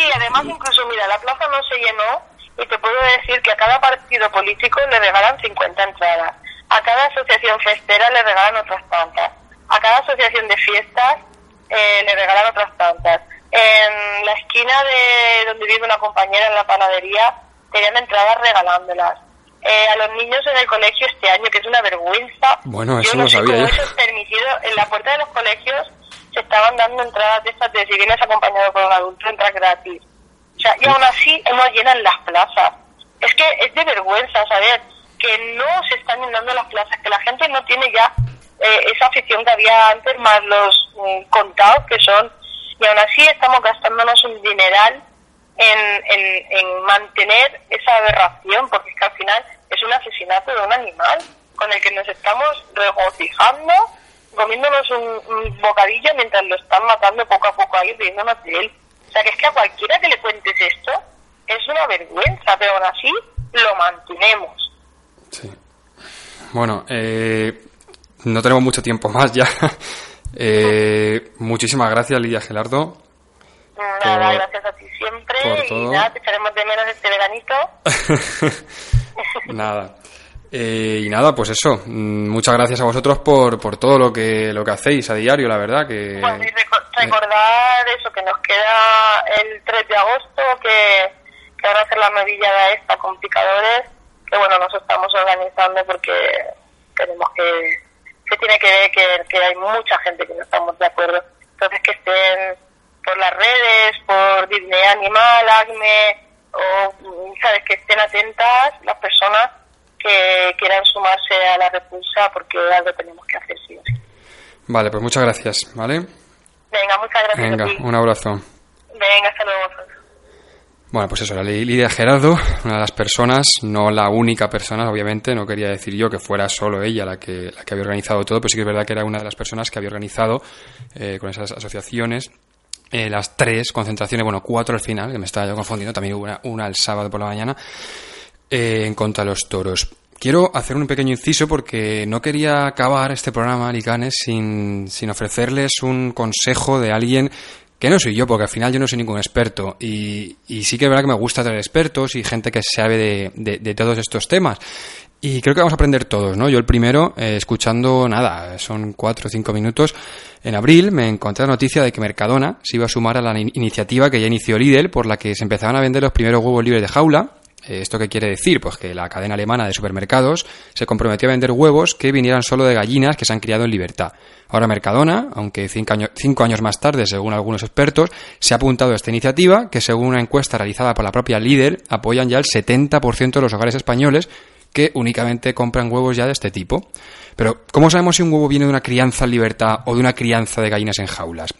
Speaker 2: Sí, además incluso, mira, la plaza no se llenó y te puedo decir que a cada partido político le regalan 50 entradas, a cada asociación festera le regalan otras tantas, a cada asociación de fiestas eh, le regalan otras tantas. En la esquina de donde vive una compañera en la panadería tenían entradas regalándolas. Eh, a los niños en el colegio este año, que es una vergüenza.
Speaker 1: Bueno, eso no, sabía.
Speaker 2: eso es permitido. En la puerta de los colegios se estaban dando entradas de estas de si vienes acompañado con un adulto, entras gratis. O sea, y aún así no llenan las plazas. Es que es de vergüenza saber que no se están llenando las plazas, que la gente no tiene ya eh, esa afición que había antes, más los mm, contados que son, y aún así estamos gastándonos un dineral en, en, en mantener esa aberración, porque es que al final es un asesinato de un animal con el que nos estamos regocijando comiéndonos un, bocadillo mientras lo están matando poco a poco ahí, riéndonos de él. O sea, que es que a cualquiera que le cuentes esto es una vergüenza, pero aún así lo mantenemos.
Speaker 1: Sí. Bueno, eh, no tenemos mucho tiempo más ya. eh, muchísimas gracias, Lidia Gelardo.
Speaker 2: Nada, gracias a ti siempre. Y nada, te echaremos de menos este veranito.
Speaker 1: nada. Eh, y nada, pues eso. Mm, muchas gracias a vosotros por, por todo lo que lo que hacéis a diario, la verdad. que
Speaker 2: recordar eso, que nos queda el 3 de agosto, que, que van a hacer la novillada esta con picadores, que bueno, nos estamos organizando porque tenemos que. Se tiene que ver que, que hay mucha gente que no estamos de acuerdo. Entonces, que estén por las redes, por Disney Animal, ACME, o, ¿sabes? Que estén atentas las personas que quieran sumarse a la repulsa porque algo tenemos que hacer sí
Speaker 1: Vale, pues muchas gracias, ¿vale?
Speaker 2: Venga, muchas gracias.
Speaker 1: Venga, un abrazo.
Speaker 2: Venga, hasta luego.
Speaker 1: Bueno, pues eso, la Lidia Gerardo, una de las personas, no la única persona, obviamente, no quería decir yo que fuera solo ella la que, la que había organizado todo, pero sí que es verdad que era una de las personas que había organizado eh, con esas asociaciones eh, las tres concentraciones, bueno, cuatro al final, que me estaba yo confundiendo, también hubo una, una el sábado por la mañana, eh, en contra de los toros. Quiero hacer un pequeño inciso porque no quería acabar este programa, Alicanes, sin, sin ofrecerles un consejo de alguien que no soy yo, porque al final yo no soy ningún experto. Y, y sí que es verdad que me gusta tener expertos y gente que sabe de, de, todos estos temas. Y creo que vamos a aprender todos, ¿no? Yo el primero, eh, escuchando nada, son cuatro o cinco minutos. En abril me encontré la noticia de que Mercadona se iba a sumar a la iniciativa que ya inició Lidl, por la que se empezaban a vender los primeros huevos libres de jaula ¿Esto qué quiere decir? Pues que la cadena alemana de supermercados se comprometió a vender huevos que vinieran solo de gallinas que se han criado en libertad. Ahora Mercadona, aunque cinco, años más tarde, según algunos expertos, se ha apuntado a esta iniciativa que, según una encuesta realizada por la propia líder, apoyan ya el 70% de los hogares españoles que únicamente compran huevos ya de este tipo. Pero, ¿cómo sabemos si un huevo viene de una crianza en libertad o de una crianza de gallinas en jaulas?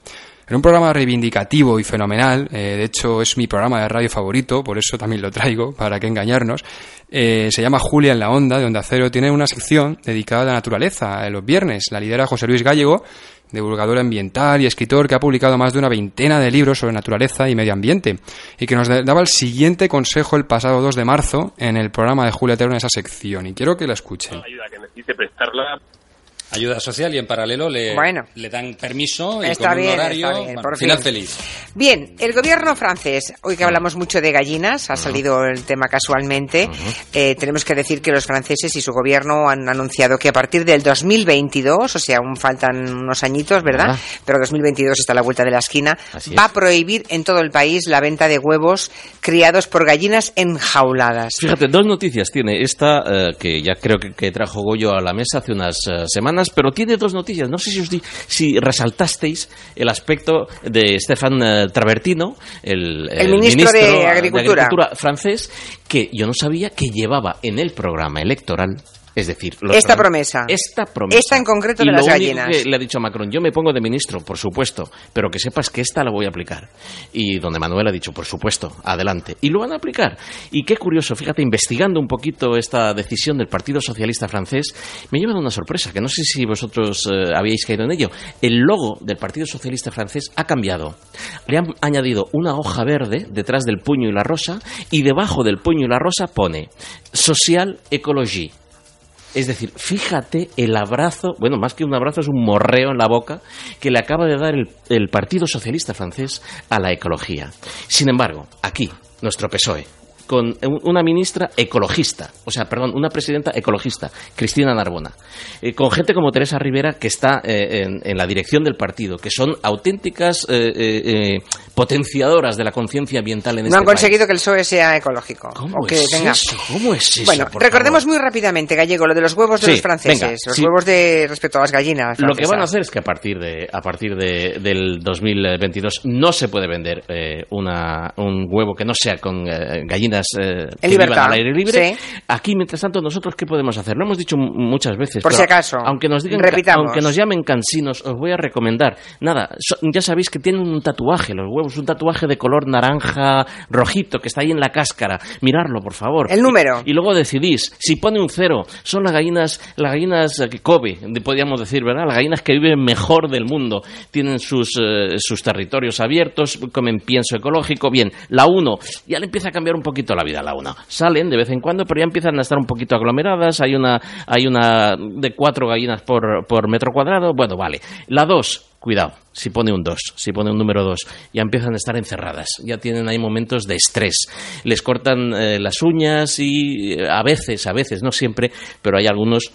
Speaker 1: En un programa reivindicativo y fenomenal, eh, de hecho es mi programa de radio favorito, por eso también lo traigo, para que engañarnos, eh, se llama Julia en la Onda, de donde Acero tiene una sección dedicada a la naturaleza, eh, los viernes. La lidera José Luis Gallego, divulgador ambiental y escritor que ha publicado más de una veintena de libros sobre naturaleza y medio ambiente, y que nos daba el siguiente consejo el pasado 2 de marzo en el programa de Julia Terro en esa sección, y quiero que la escuchen.
Speaker 3: ayuda que necesite prestarla
Speaker 1: ayuda social y en paralelo le, le dan permiso y
Speaker 4: está
Speaker 1: con
Speaker 4: bien,
Speaker 1: horario.
Speaker 4: Está bien,
Speaker 1: bueno,
Speaker 4: por
Speaker 1: final
Speaker 4: fin.
Speaker 1: feliz.
Speaker 4: Bien, el gobierno francés, hoy que hablamos mucho de gallinas, ha salido el tema casualmente, eh, tenemos que decir que los franceses y su gobierno han anunciado que a partir del 2022, o sea, aún faltan unos añitos, ¿verdad? Pero 2022 está a la vuelta de la esquina,
Speaker 3: Así
Speaker 4: va
Speaker 3: es.
Speaker 4: a prohibir en todo el país la venta de huevos criados por gallinas enjauladas.
Speaker 3: Fíjate, dos noticias tiene. Esta, eh, que ya creo que, que trajo Goyo a la mesa hace unas eh, semanas, pero tiene dos noticias. No sé si, os di- si resaltasteis el aspecto de Stefan eh, Travertino, el,
Speaker 4: El ministro de Agricultura.
Speaker 3: francés, que yo no sabía que llevaba en el programa electoral. Es decir,
Speaker 4: Esta promesa.
Speaker 3: Esta promesa.
Speaker 4: Esta en concreto
Speaker 3: Y
Speaker 4: de
Speaker 3: lo
Speaker 4: las
Speaker 3: único
Speaker 4: gallinas.
Speaker 3: que le ha dicho a Macron, yo me pongo de ministro, por supuesto, pero que sepas que esta la voy a aplicar. Y donde Manuel ha dicho, por supuesto, adelante. Y lo van a aplicar. Y qué curioso, fíjate, investigando un poquito esta decisión del Partido Socialista francés, me lleva una sorpresa, que no sé si vosotros eh, habíais caído en ello. El logo del Partido Socialista francés ha cambiado. Le han añadido una hoja verde detrás del puño y la rosa, y debajo del puño y la rosa pone Social Ecologie. Es decir, fíjate el abrazo, bueno, más que un abrazo, es un morreo en la boca que le acaba de dar el, el Partido Socialista francés a la ecología. Sin embargo, aquí, nuestro PSOE, con un- una ministra ecologista, o sea, perdón, una presidenta ecologista, Cristina Narbona, eh, con gente como Teresa Rivera, que está eh, en, en la dirección del partido, que son auténticas eh, potenciadoras de la conciencia ambiental en
Speaker 4: No
Speaker 3: este
Speaker 4: han
Speaker 3: país.
Speaker 4: conseguido que el PSOE sea ecológico.
Speaker 3: ¿Cómo
Speaker 4: o que
Speaker 3: es
Speaker 4: tenga.
Speaker 3: eso? ¿Cómo es eso,
Speaker 4: Bueno, recordemos
Speaker 3: favor?
Speaker 4: muy rápidamente, Gallego, lo de los huevos de
Speaker 3: Sí,
Speaker 4: los franceses.
Speaker 3: venga,
Speaker 4: los
Speaker 3: sí.
Speaker 4: huevos de respecto a las gallinas.
Speaker 3: Lo que van a hacer es que a partir de a partir de, del 2022 no se puede vender una, un huevo que no sea con eh, gallinas eh, que al aire libre.
Speaker 4: sí.
Speaker 3: Aquí, mientras tanto, nosotros qué podemos hacer? Lo hemos dicho muchas veces.
Speaker 4: Por
Speaker 3: pero
Speaker 4: si acaso,
Speaker 3: aunque nos digan,
Speaker 4: repitamos.
Speaker 3: aunque nos llamen cansinos, os voy a recomendar. Nada, so- ya sabéis que tienen un tatuaje los huevos, un tatuaje de color naranja rojito que está ahí en la cáscara. Mirarlo, por favor.
Speaker 4: El número.
Speaker 3: Y, y luego decidís si pone un cero. Son las gallinas, las gallinas eh, que Kobe, podríamos decir, ¿verdad? Las gallinas que viven mejor del mundo. Tienen sus, eh, sus territorios abiertos, comen pienso ecológico. Bien, la 1, ya le empieza a cambiar un poquito la vida a la 1. Salen de vez en cuando, pero ya empiezan a estar un poquito aglomeradas. Hay una, hay una de cuatro gallinas por, por metro cuadrado. Bueno, vale. La 2, Cuidado, si pone un 2, si pone un número 2, ya empiezan a estar encerradas, ya tienen ahí momentos de estrés. Les cortan eh, las uñas y eh, a veces, a veces, no siempre, pero hay algunos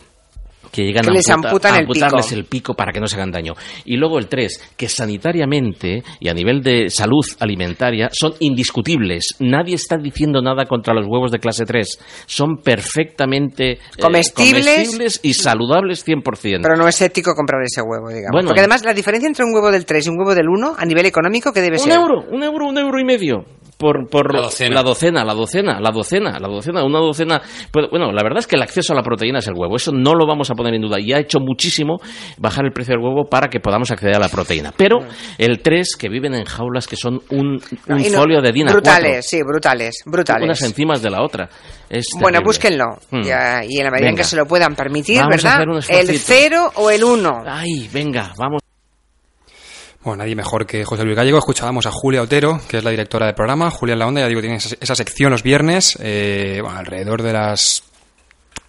Speaker 3: que llegan
Speaker 4: Que
Speaker 3: a,
Speaker 4: les
Speaker 3: amputa-
Speaker 4: amputan
Speaker 3: a
Speaker 4: el
Speaker 3: amputarles
Speaker 4: pico.
Speaker 3: el pico para que no se hagan daño. Y luego el 3, que sanitariamente y a nivel de salud alimentaria son indiscutibles. Nadie está diciendo nada contra los huevos de clase 3. Son perfectamente eh,
Speaker 4: Comestibles.
Speaker 3: comestibles y saludables 100%.
Speaker 4: Pero no es ético comprar ese huevo, digamos.
Speaker 3: Bueno.
Speaker 4: Porque además la diferencia entre un huevo del 3 y un huevo del 1, a nivel económico, ¿qué debe
Speaker 3: un
Speaker 4: ser?
Speaker 3: euro, un euro, un euro y medio. Por, por
Speaker 1: La docena.
Speaker 3: la docena, la docena, la docena, la docena, una docena. Pues, bueno, la verdad es que el acceso a la proteína es el huevo. Eso no lo vamos a poner en duda. Y ha hecho muchísimo bajar el precio del huevo para que podamos acceder a la proteína. Pero el 3, que viven en jaulas que son un, un
Speaker 4: Y no-
Speaker 3: folio de Dina
Speaker 4: Brutales, sí, brutales, brutales.
Speaker 3: Unas encimas de la otra. Es
Speaker 4: Bueno, búsquenlo.
Speaker 3: Hmm.
Speaker 4: Ya, y en la medida en que se lo puedan permitir,
Speaker 3: Vamos a
Speaker 4: ¿verdad?
Speaker 3: hacer un
Speaker 4: El
Speaker 3: esfuercito.
Speaker 4: 0 o el 1.
Speaker 3: Ay, venga, vamos.
Speaker 1: Bueno, nadie mejor que José Luis Gallego. Escuchábamos a Julia Otero, que es la directora del programa. Julia en la Onda, ya digo, tiene esa, sección los viernes, eh, bueno, alrededor de las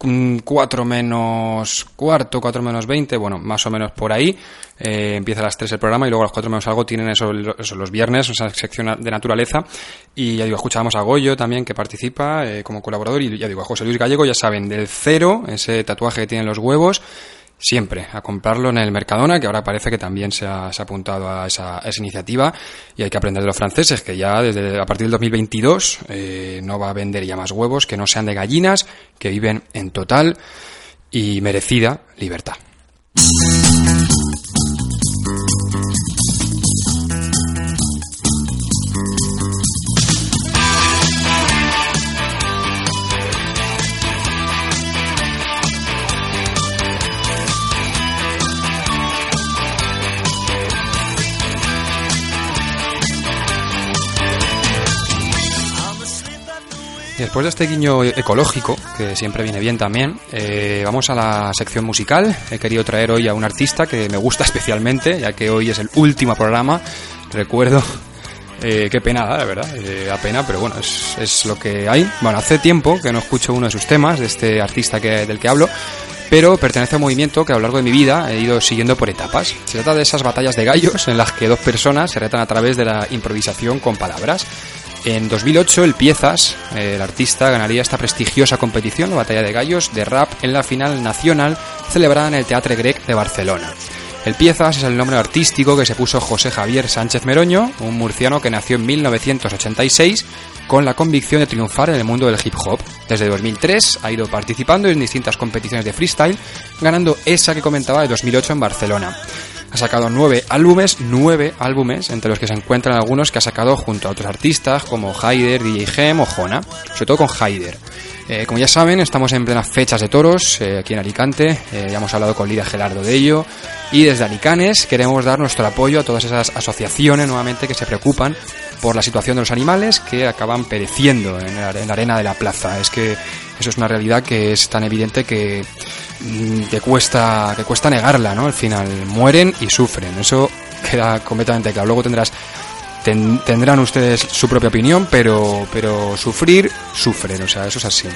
Speaker 1: mm, 4 menos cuarto, 4 menos 20, bueno, más o menos por ahí. Eh, empieza a las 3 el programa y luego a las 4 menos algo tienen eso, eso los viernes, esa sección de naturaleza. Y ya digo, escuchábamos a Goyo también, que participa eh, como colaborador. Y ya digo, a José Luis Gallego, ya saben, del cero, ese tatuaje que tienen los huevos. Siempre a comprarlo en el Mercadona, que ahora parece que también se ha, apuntado a esa, esa iniciativa y hay que aprender de los franceses, que ya desde a partir del 2022 eh, no va a vender ya más huevos que no sean de gallinas, que viven en total y merecida libertad. Después de este guiño ecológico, que siempre viene bien también, eh, vamos a la sección musical. He querido traer hoy a un artista que me gusta especialmente, ya que hoy es el último programa. Recuerdo, eh, qué pena, la verdad, eh, da pena, pero bueno, es, es lo que hay. Bueno, hace tiempo que no escucho uno de sus temas, de este artista que, del que hablo, pero pertenece a un movimiento que a lo largo de mi vida he ido siguiendo por etapas. Se trata de esas batallas de gallos en las que dos personas se retan a través de la improvisación con palabras. En 2008, el Piezas, el artista, ganaría esta prestigiosa competición, la Batalla de Gallos, de rap en la final nacional celebrada en el Teatre Grec de Barcelona. El Piezas es el nombre artístico que se puso José Javier Sánchez Meroño, un murciano que nació en 1986 con la convicción de triunfar en el mundo del hip hop. Desde 2003 ha ido participando en distintas competiciones de freestyle, ganando esa que comentaba de 2008 en Barcelona. Ha sacado nueve álbumes, nueve álbumes, entre los que se encuentran algunos que ha sacado junto a otros artistas como Haider, DJ Gem o Jona, sobre todo con Haider. Eh, como ya saben, estamos en plenas fechas de toros eh, aquí en Alicante. Eh, ya hemos hablado con Lidia Gelardo de ello. Y desde Alicanes queremos dar nuestro apoyo a todas esas asociaciones nuevamente que se preocupan por la situación de los animales que acaban pereciendo en la, en la arena de la plaza. Es que eso es una realidad que es tan evidente que mm, te cuesta, que cuesta negarla, ¿no? Al final mueren y sufren. Eso queda completamente claro. Luego tendrás ten- tendrán ustedes su propia opinión, pero, pero sufrir, sufren, o sea, eso es así. En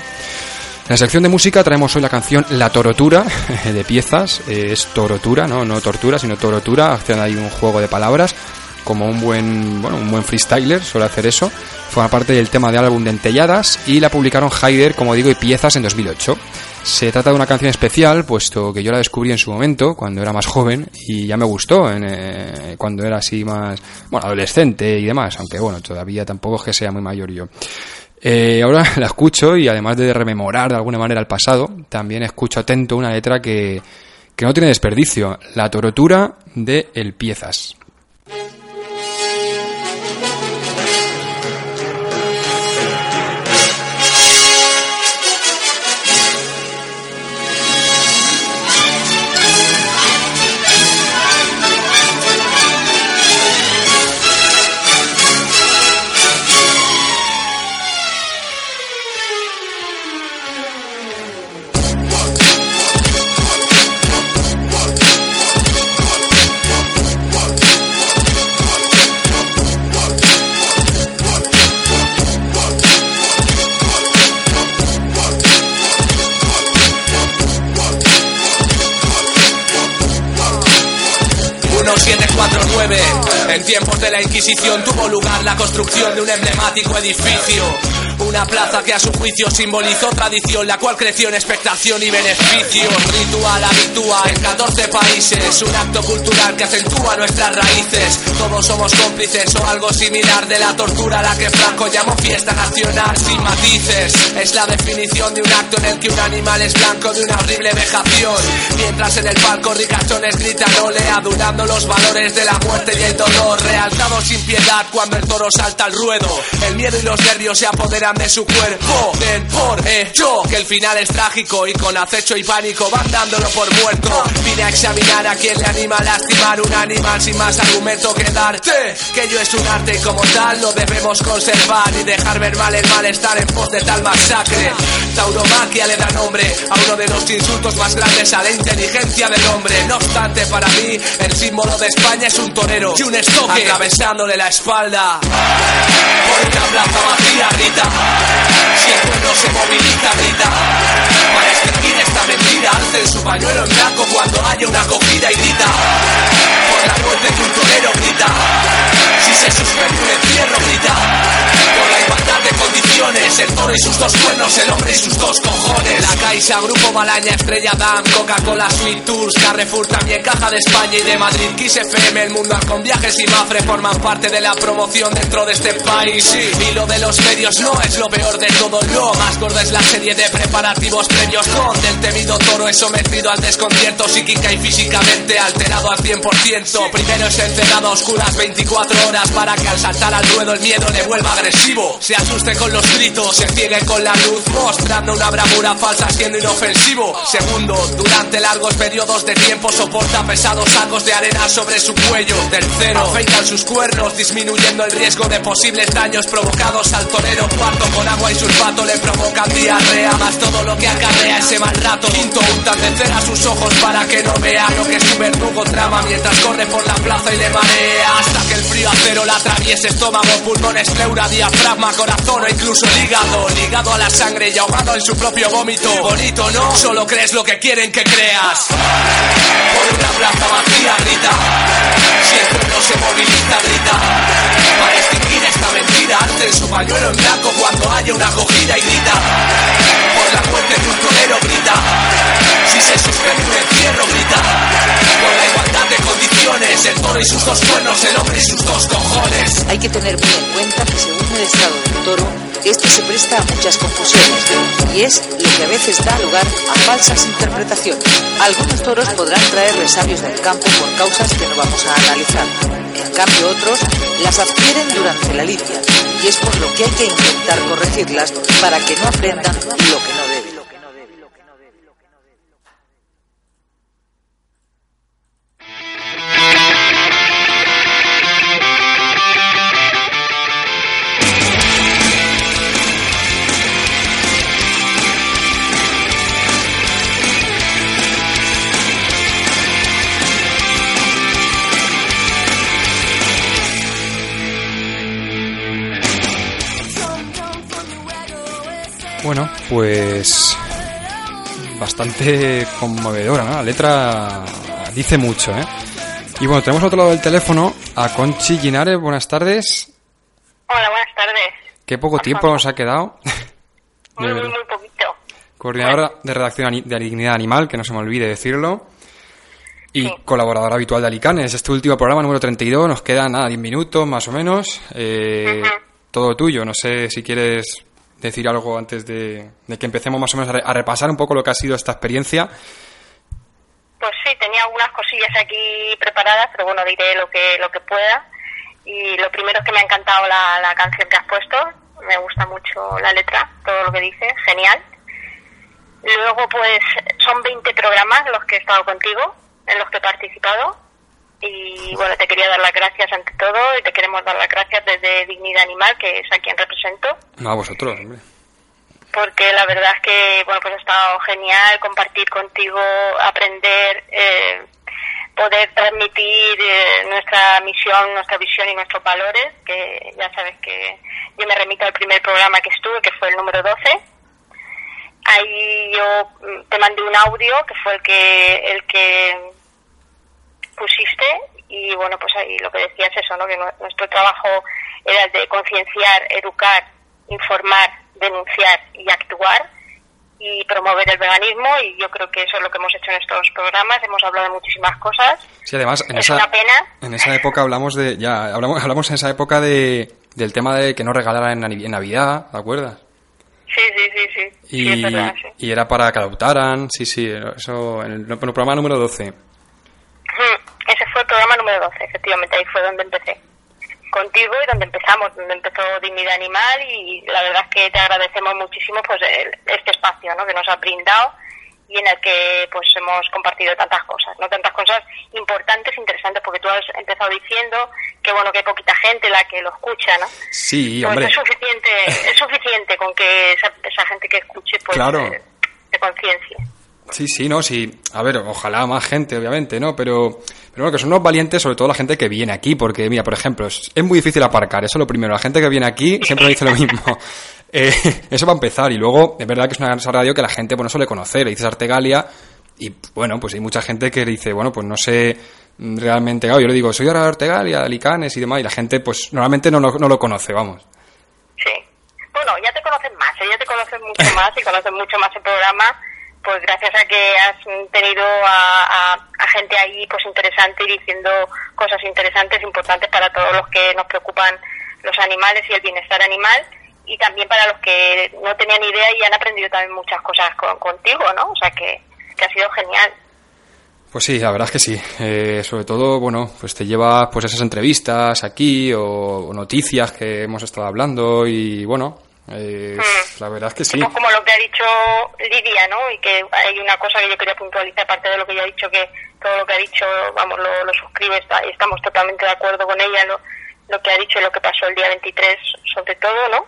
Speaker 1: la sección de música traemos hoy la canción La Torotura de piezas, eh, es Torotura, ¿no? no tortura, sino Torotura, haciendo ahí un juego de palabras, como un buen, bueno, un buen freestyler suele hacer eso. Forma parte del tema del álbum de Entelladas y la publicaron Haider, como digo, y piezas en 2008. Se trata de una canción especial, puesto que yo la descubrí en su momento, cuando era más joven, y ya me gustó eh, cuando era así más, bueno, adolescente y demás, aunque bueno, todavía tampoco es que sea muy mayor yo. Eh, ahora la escucho y además de rememorar de alguna manera el pasado, también escucho atento una letra que, que no tiene desperdicio, la torotura de El Piezas.
Speaker 5: En tiempos de la Inquisición tuvo lugar la construcción de un emblemático edificio. Una plaza que a su juicio simbolizó tradición, la cual creció en expectación y beneficio. Ritual habitúa en 14 países, un acto cultural que acentúa nuestras raíces. Todos somos cómplices o algo similar de la tortura a la que Franco llamó fiesta nacional sin matices. Es la definición de un acto en el que un animal es blanco de una horrible vejación. Mientras en el palco ricachones gritan ole, adulando los valores de la muerte y el dolor. Realzado sin piedad cuando el toro salta al ruedo. El miedo y los nervios se apoderan de su cuerpo. Den por hecho que el final es trágico y con acecho y pánico van dándolo por muerto. Vine a examinar a quien le anima a lastimar un animal sin más argumento que darte. Que ello es un arte como tal lo debemos conservar y dejar ver mal el malestar en pos de tal masacre. Tauromaquia le da nombre a uno de los insultos más grandes a la inteligencia del hombre. No obstante, para mí, el símbolo de España es un torero y un estoque atravesándole la espalda. Por una plaza vacía grita, si el pueblo se moviliza grita. Para esta mentira, alcen su pañuelo en blanco cuando haya una acogida y grita. Por la muerte que un torero grita, si se suspende un encierro grita. Por la igualdad de condiciones, el toro y sus dos cuernos, el hombre y sus dos cojones. La Caixa, Grupo Malaña, Estrella Damm, Coca-Cola, Sweet Tours, Carrefour, también Caja de España y de Madrid, Kiss FM, el mundo con viajes y Mafre forman parte de la promoción dentro de este país. Sí, y lo de los medios no es lo peor de todo, lo más gordo es la serie de preparativos previos con el temido toro es sometido al desconcierto psíquica y físicamente alterado al 100%. Primero es encerrado a oscuras 24 horas para que al saltar al ruedo el miedo le vuelva agresivo. Se asuste con los gritos, se ciegue con la luz, mostrando una bravura falsa siendo inofensivo. Segundo, durante largos periodos de tiempo soporta pesados sacos de arena sobre su cuello. Tercero, afeitan sus cuernos, disminuyendo el riesgo de posibles daños provocados al torero. Cuarto, con agua y sulfato le provocan diarrea, más todo lo que acarrea ese mal rato. Quinto, untan de cera sus ojos para que no vea lo que su verdugo trama mientras corre por la plaza y le marea. Hasta que el frío acero la atraviese estómago, pulmones, pleura, diafragma, corazón o incluso el hígado. ligado a la sangre y ahogado en su propio vómito. Bonito, ¿no? Solo crees lo que quieren que creas. Por una plaza vacía grita, si el pueblo se moviliza grita. Para extinguir esta mentira, alce su pañuelo en blanco cuando haya una acogida y grita. Por la muerte de un torero grita, si se suspende un encierro grita. El toro y sus dos cuernos, el hombre y sus dos cojones.
Speaker 6: Hay que tener muy en cuenta que según el estado del toro, este se presta a muchas confusiones y es lo que a veces da lugar a falsas interpretaciones. Algunos toros podrán traer resabios del campo por causas que no vamos a analizar. En cambio otros las adquieren durante la lidia y es por lo que hay que intentar corregirlas para que no aprendan lo que no
Speaker 1: bastante conmovedora, ¿no? La letra dice mucho, ¿eh? Y bueno, tenemos al otro lado del teléfono a Conchi Ginares. Buenas tardes.
Speaker 7: Hola, buenas tardes.
Speaker 1: Qué poco
Speaker 7: Por
Speaker 1: tiempo
Speaker 7: favor.
Speaker 1: nos ha quedado.
Speaker 7: Muy, muy, muy poquito.
Speaker 1: Coordinadora de redacción de Dignidad Animal, que no se me olvide decirlo. Y
Speaker 7: Sí.
Speaker 1: colaboradora habitual de Alicanes. Este último programa, número 32, nos quedan nada, 10 minutos más o menos. Eh. Todo tuyo. No sé si quieres decir algo antes de, que empecemos más o menos a, re- a repasar un poco lo que ha sido esta experiencia.
Speaker 7: Pues sí, tenía algunas cosillas aquí preparadas, pero bueno, diré lo que lo que pueda. Y lo primero es que me ha encantado la, la canción que has puesto. Me gusta mucho la letra, todo lo que dice, genial. Luego, pues, son 20 programas los que he estado contigo, en los que he participado. Y bueno, te quería dar las gracias ante todo y te queremos dar las gracias desde Dignidad Animal, que es a quien represento.
Speaker 1: No, a vosotros, hombre.
Speaker 7: porque la verdad es que bueno pues ha estado genial compartir contigo aprender eh, poder transmitir eh, nuestra misión nuestra visión y nuestros valores que ya sabes que yo me remito al primer programa que estuve que fue el número 12 ahí yo mm, te mandé un audio que fue el que el que pusiste y bueno pues ahí lo que decía es eso no que nu- nuestro trabajo era el de concienciar educar informar denunciar y actuar y promover el veganismo y yo creo que eso es lo que hemos hecho en estos programas hemos hablado de muchísimas cosas
Speaker 1: Sí, además, en
Speaker 7: es
Speaker 1: esa,
Speaker 7: una pena
Speaker 1: en esa época hablamos de. Ya, hablamos, hablamos en esa época de, del tema de que no regalaran en, Navi- en Navidad, ¿te acuerdas?
Speaker 7: sí sí sí sí
Speaker 1: Y,
Speaker 7: sí es verdad sí
Speaker 1: y era para que adoptaran, sí, sí, eso en el, en el programa número 12.
Speaker 7: Ese fue el programa número 12, efectivamente, ahí fue donde empecé. Contigo y donde empezamos, donde empezó Dignidad Animal y la verdad es que te agradecemos muchísimo pues el- este espacio ¿no? que nos has brindado y en el que pues hemos compartido tantas cosas, no tantas cosas importantes, interesantes, porque tú has empezado diciendo que bueno que hay poquita gente la que lo escucha, ¿no?
Speaker 1: Sí,
Speaker 7: Pues
Speaker 1: hombre.
Speaker 7: es suficiente, es suficiente con que esa, esa gente que escuche pues
Speaker 1: Claro.
Speaker 7: eh, se conciencie.
Speaker 1: Sí, sí, no, sí. A ver, ojalá más gente, obviamente, ¿no? Pero, pero bueno, que son unos valientes, sobre todo la gente que viene aquí, porque, mira, por ejemplo, es, muy difícil aparcar, eso es lo primero. La gente que viene aquí siempre dice lo mismo. Eh, eso va a empezar, y luego, es verdad que es una esa radio que la gente, bueno, suele conocer. Le dices Artegalia, y bueno, pues hay mucha gente que dice, bueno, pues no sé realmente, claro, yo le digo, soy ahora Artegalia, Alicanes y demás, y la gente, pues normalmente no, no, no lo conoce, vamos.
Speaker 7: Sí. Bueno, ya te conocen más, ¿eh? ya te conocen mucho más y conocen mucho más el programa, pues gracias a que has tenido a, a- gente ahí pues interesante y diciendo cosas interesantes, importantes para todos los que nos preocupan los animales y el bienestar animal y también para los que no tenían idea y han aprendido también muchas cosas con- contigo, ¿no? O sea que, ha sido genial.
Speaker 1: Pues sí, la verdad es que sí. Eh, sobre todo, bueno, pues te llevas pues esas entrevistas aquí o noticias que hemos estado hablando y bueno, eh,
Speaker 7: Mm.
Speaker 1: la verdad es que sí.
Speaker 7: Pues como lo que ha dicho Lidia, ¿no? Y que hay una cosa que yo quería puntualizar, aparte de lo que ya ha dicho, que todo lo que ha dicho, vamos, lo, lo suscribe, está, estamos totalmente de acuerdo con ella, lo, lo que ha dicho y lo que pasó el día 23, sobre todo, ¿no?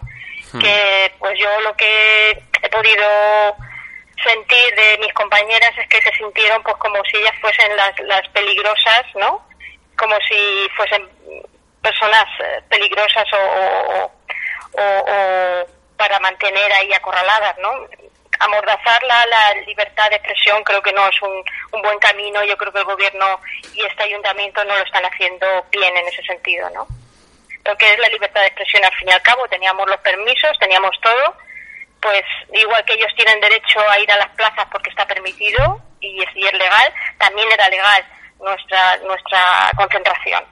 Speaker 7: Que pues yo lo que he podido sentir de mis compañeras es que se sintieron pues como si ellas fuesen las, las peligrosas, ¿no? Como si fuesen personas eh, peligrosas o, o- o- o para mantener ahí acorraladas, ¿no? Amordazar la, la libertad de expresión creo que no es un, un buen camino. Yo creo que el gobierno y este ayuntamiento no lo están haciendo bien en ese sentido, ¿no? Lo que es la libertad de expresión, al fin y al cabo, teníamos los permisos, teníamos todo, pues igual que ellos tienen derecho a ir a las plazas porque está permitido y es, y es legal, también era legal nuestra nuestra concentración.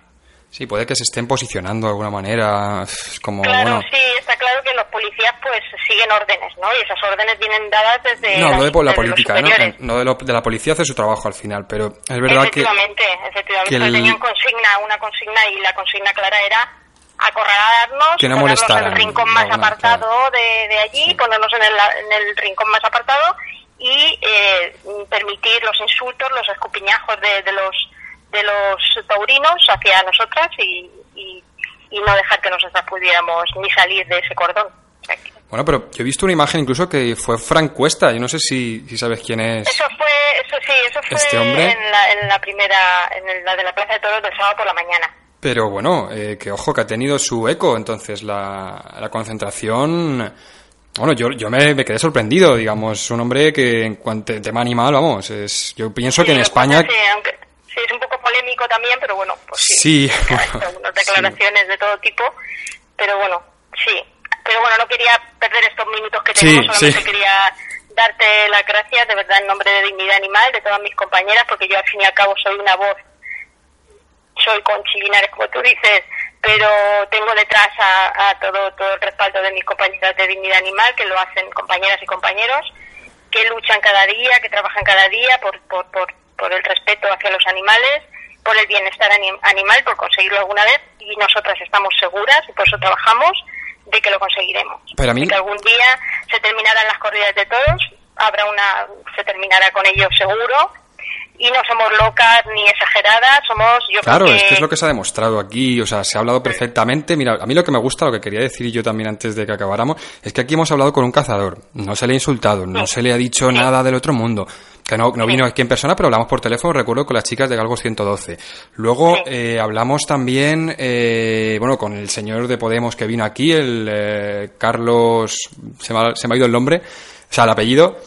Speaker 1: Sí, puede que se estén posicionando de alguna manera, como,
Speaker 7: Claro,
Speaker 1: bueno...
Speaker 7: sí, está claro que los policías pues siguen órdenes, ¿no? Y esas órdenes vienen dadas desde
Speaker 1: No, hablo de por la política, ¿no? No de, lo- de la policía hace su trabajo al final, pero es verdad que...
Speaker 7: efectivamente, efectivamente, tenían consigna, una consigna y la consigna clara era acorralarnos,
Speaker 1: Que no
Speaker 7: ponernos en el rincón
Speaker 1: no,
Speaker 7: más
Speaker 1: no,
Speaker 7: apartado
Speaker 1: claro.
Speaker 7: de, de allí, ponernos en el, en el rincón más apartado y eh, permitir los insultos, los escupiñajos de, de los de los taurinos hacia nosotras y, y, y no dejar que nosotras pudiéramos ni salir de ese cordón. O sea que-
Speaker 1: Bueno, pero yo he visto una imagen incluso que fue Frank Cuesta, yo no sé si, si sabes quién es.
Speaker 7: Eso fue, eso sí, eso fue
Speaker 1: Este hombre-
Speaker 7: en, la, en la primera, en la de la Plaza de Toros del sábado por la mañana.
Speaker 1: Pero bueno, eh, que ojo, que ha tenido su eco, entonces la, la concentración... Bueno, yo, yo me, me quedé sorprendido, digamos, un hombre que en cuanto a tema animal, vamos, es, yo pienso que en España...
Speaker 7: aunque, sí, es un poco polémico también, pero bueno, pues sí.
Speaker 1: Sí,
Speaker 7: Ha hecho
Speaker 1: bueno,
Speaker 7: unas declaraciones de todo tipo, pero bueno, sí. Pero bueno, no quería perder estos minutos que
Speaker 1: Sí,
Speaker 7: tenemos, solamente
Speaker 1: sí.
Speaker 7: quería darte las gracias, de verdad, en nombre de Dignidad Animal, de todas mis compañeras, porque yo al fin y al cabo soy una voz soy Conchi Linares, como tú dices, pero tengo detrás a, a todo, todo el respaldo de mis compañeras de dignidad animal, que lo hacen compañeras y compañeros, que luchan cada día, que trabajan cada día por, por, por, por el respeto hacia los animales, por el bienestar anim- animal, por conseguirlo alguna vez, y nosotras estamos seguras, y por eso trabajamos, de que lo conseguiremos.
Speaker 1: Pero a mí-
Speaker 7: De que algún día se terminarán las corridas de toros, habrá una, se terminará con ello seguro, y no somos locas ni exageradas, somos, yo
Speaker 1: Claro,
Speaker 7: creo
Speaker 1: es que es lo que se ha demostrado aquí, o sea, se ha hablado perfectamente. Mira, a mí lo que me gusta, lo que quería decir yo también antes de que acabáramos, es que aquí hemos hablado con un cazador, no se le ha insultado, no se le ha dicho nada del otro mundo, que no, no vino aquí en persona, pero hablamos por teléfono, recuerdo, con las chicas de Galgos 112. Luego eh, hablamos también, eh, bueno, con el señor de Podemos que vino aquí, el eh, Carlos, se me, ha, se me ha ido el nombre, o sea, el apellido,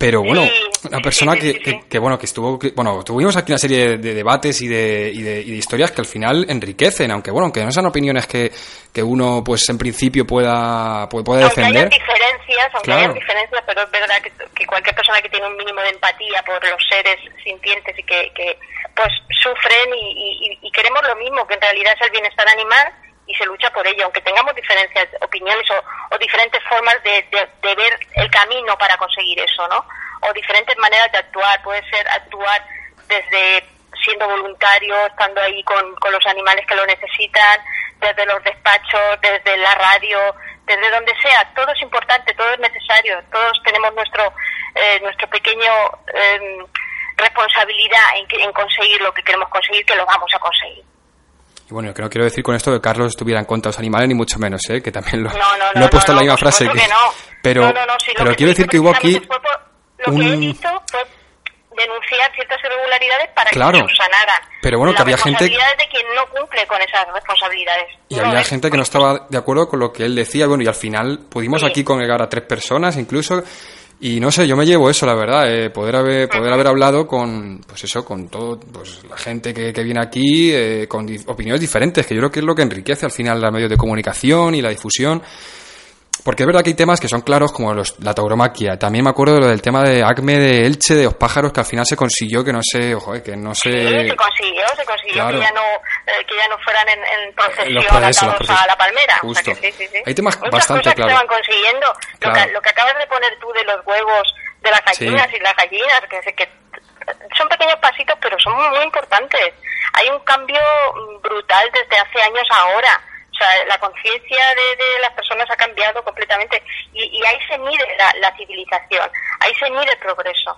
Speaker 1: pero bueno,
Speaker 7: Sí,
Speaker 1: una persona
Speaker 7: sí,
Speaker 1: que,
Speaker 7: sí,
Speaker 1: que- bueno, que estuvo, bueno, tuvimos aquí una serie de, de debates y de, y, de, y de historias que al final enriquecen, aunque bueno, aunque no sean opiniones que, que uno, pues en principio pueda, puede, puede
Speaker 7: aunque haya
Speaker 1: defender.
Speaker 7: diferencias, aunque
Speaker 1: Claro.
Speaker 7: haya diferencias, pero es verdad que, que cualquier persona que tiene un mínimo de empatía por los seres sintientes y que, que pues sufren y, y- y queremos lo mismo, que en realidad es el bienestar animal y se lucha por ello, aunque tengamos diferencias, opiniones o, diferentes formas de, ver el camino para conseguir eso, ¿no? O diferentes maneras de actuar, puede ser actuar desde siendo voluntario, estando ahí con, los animales que lo necesitan, desde los despachos, desde la radio, desde donde sea, todo es importante, todo es necesario, todos tenemos nuestro eh, nuestro pequeño em, responsabilidad en, en conseguir lo que queremos conseguir, que lo vamos a conseguir.
Speaker 1: Y bueno, yo que no quiero decir con esto que Carlos estuviera en contra de los animales, ni mucho menos, ¿eh? que también lo,
Speaker 7: No, no, no,
Speaker 1: lo he puesto en la misma frase. Que. Pero,
Speaker 7: sí,
Speaker 1: pero
Speaker 7: que
Speaker 1: quiero decir que hubo aquí
Speaker 7: precisamente fue por- lo que he
Speaker 1: un...
Speaker 7: visto fue denunciar ciertas irregularidades para
Speaker 1: Claro.
Speaker 7: que se subsanaran.
Speaker 1: Pero bueno, que había gente-
Speaker 7: de quien no cumple con esas responsabilidades.
Speaker 1: Y
Speaker 7: No,
Speaker 1: había
Speaker 7: es-
Speaker 1: gente que no estaba de acuerdo con lo que él decía, bueno, y al final pudimos
Speaker 7: Sí.
Speaker 1: aquí congregar a tres personas incluso, y no sé, yo me llevo eso, la verdad, eh, poder haber poder haber hablado con, pues eso, con todo, pues la gente que, que viene aquí, eh, con opiniones diferentes, que yo creo que es lo que enriquece al final los medios de comunicación y la difusión. Porque es verdad que hay temas que son claros como los, la tauromaquia. También me acuerdo de lo del tema de Acme de Elche, de los pájaros, que al final se consiguió que no sé, ojo, eh, que no sé...
Speaker 7: Sí, se consiguió, se consiguió
Speaker 1: Claro.
Speaker 7: que ya no eh, que ya no fueran en, en procesión
Speaker 1: Los procesos,
Speaker 7: atados a la palmera.
Speaker 1: Justo.
Speaker 7: O sea que sí, sí, sí.
Speaker 1: Hay temas
Speaker 7: Muchas
Speaker 1: bastante
Speaker 7: cosas
Speaker 1: claros.
Speaker 7: que se van consiguiendo. Lo, que, lo que acabas de poner tú de los huevos de las gallinas y las gallinas, que, que son pequeños pasitos, pero son muy, muy importantes. Hay un cambio mm, brutal desde hace años ahora. Sea, la conciencia de, de las personas ha cambiado completamente y, y ahí se mide la, la civilización, ahí se mide el progreso,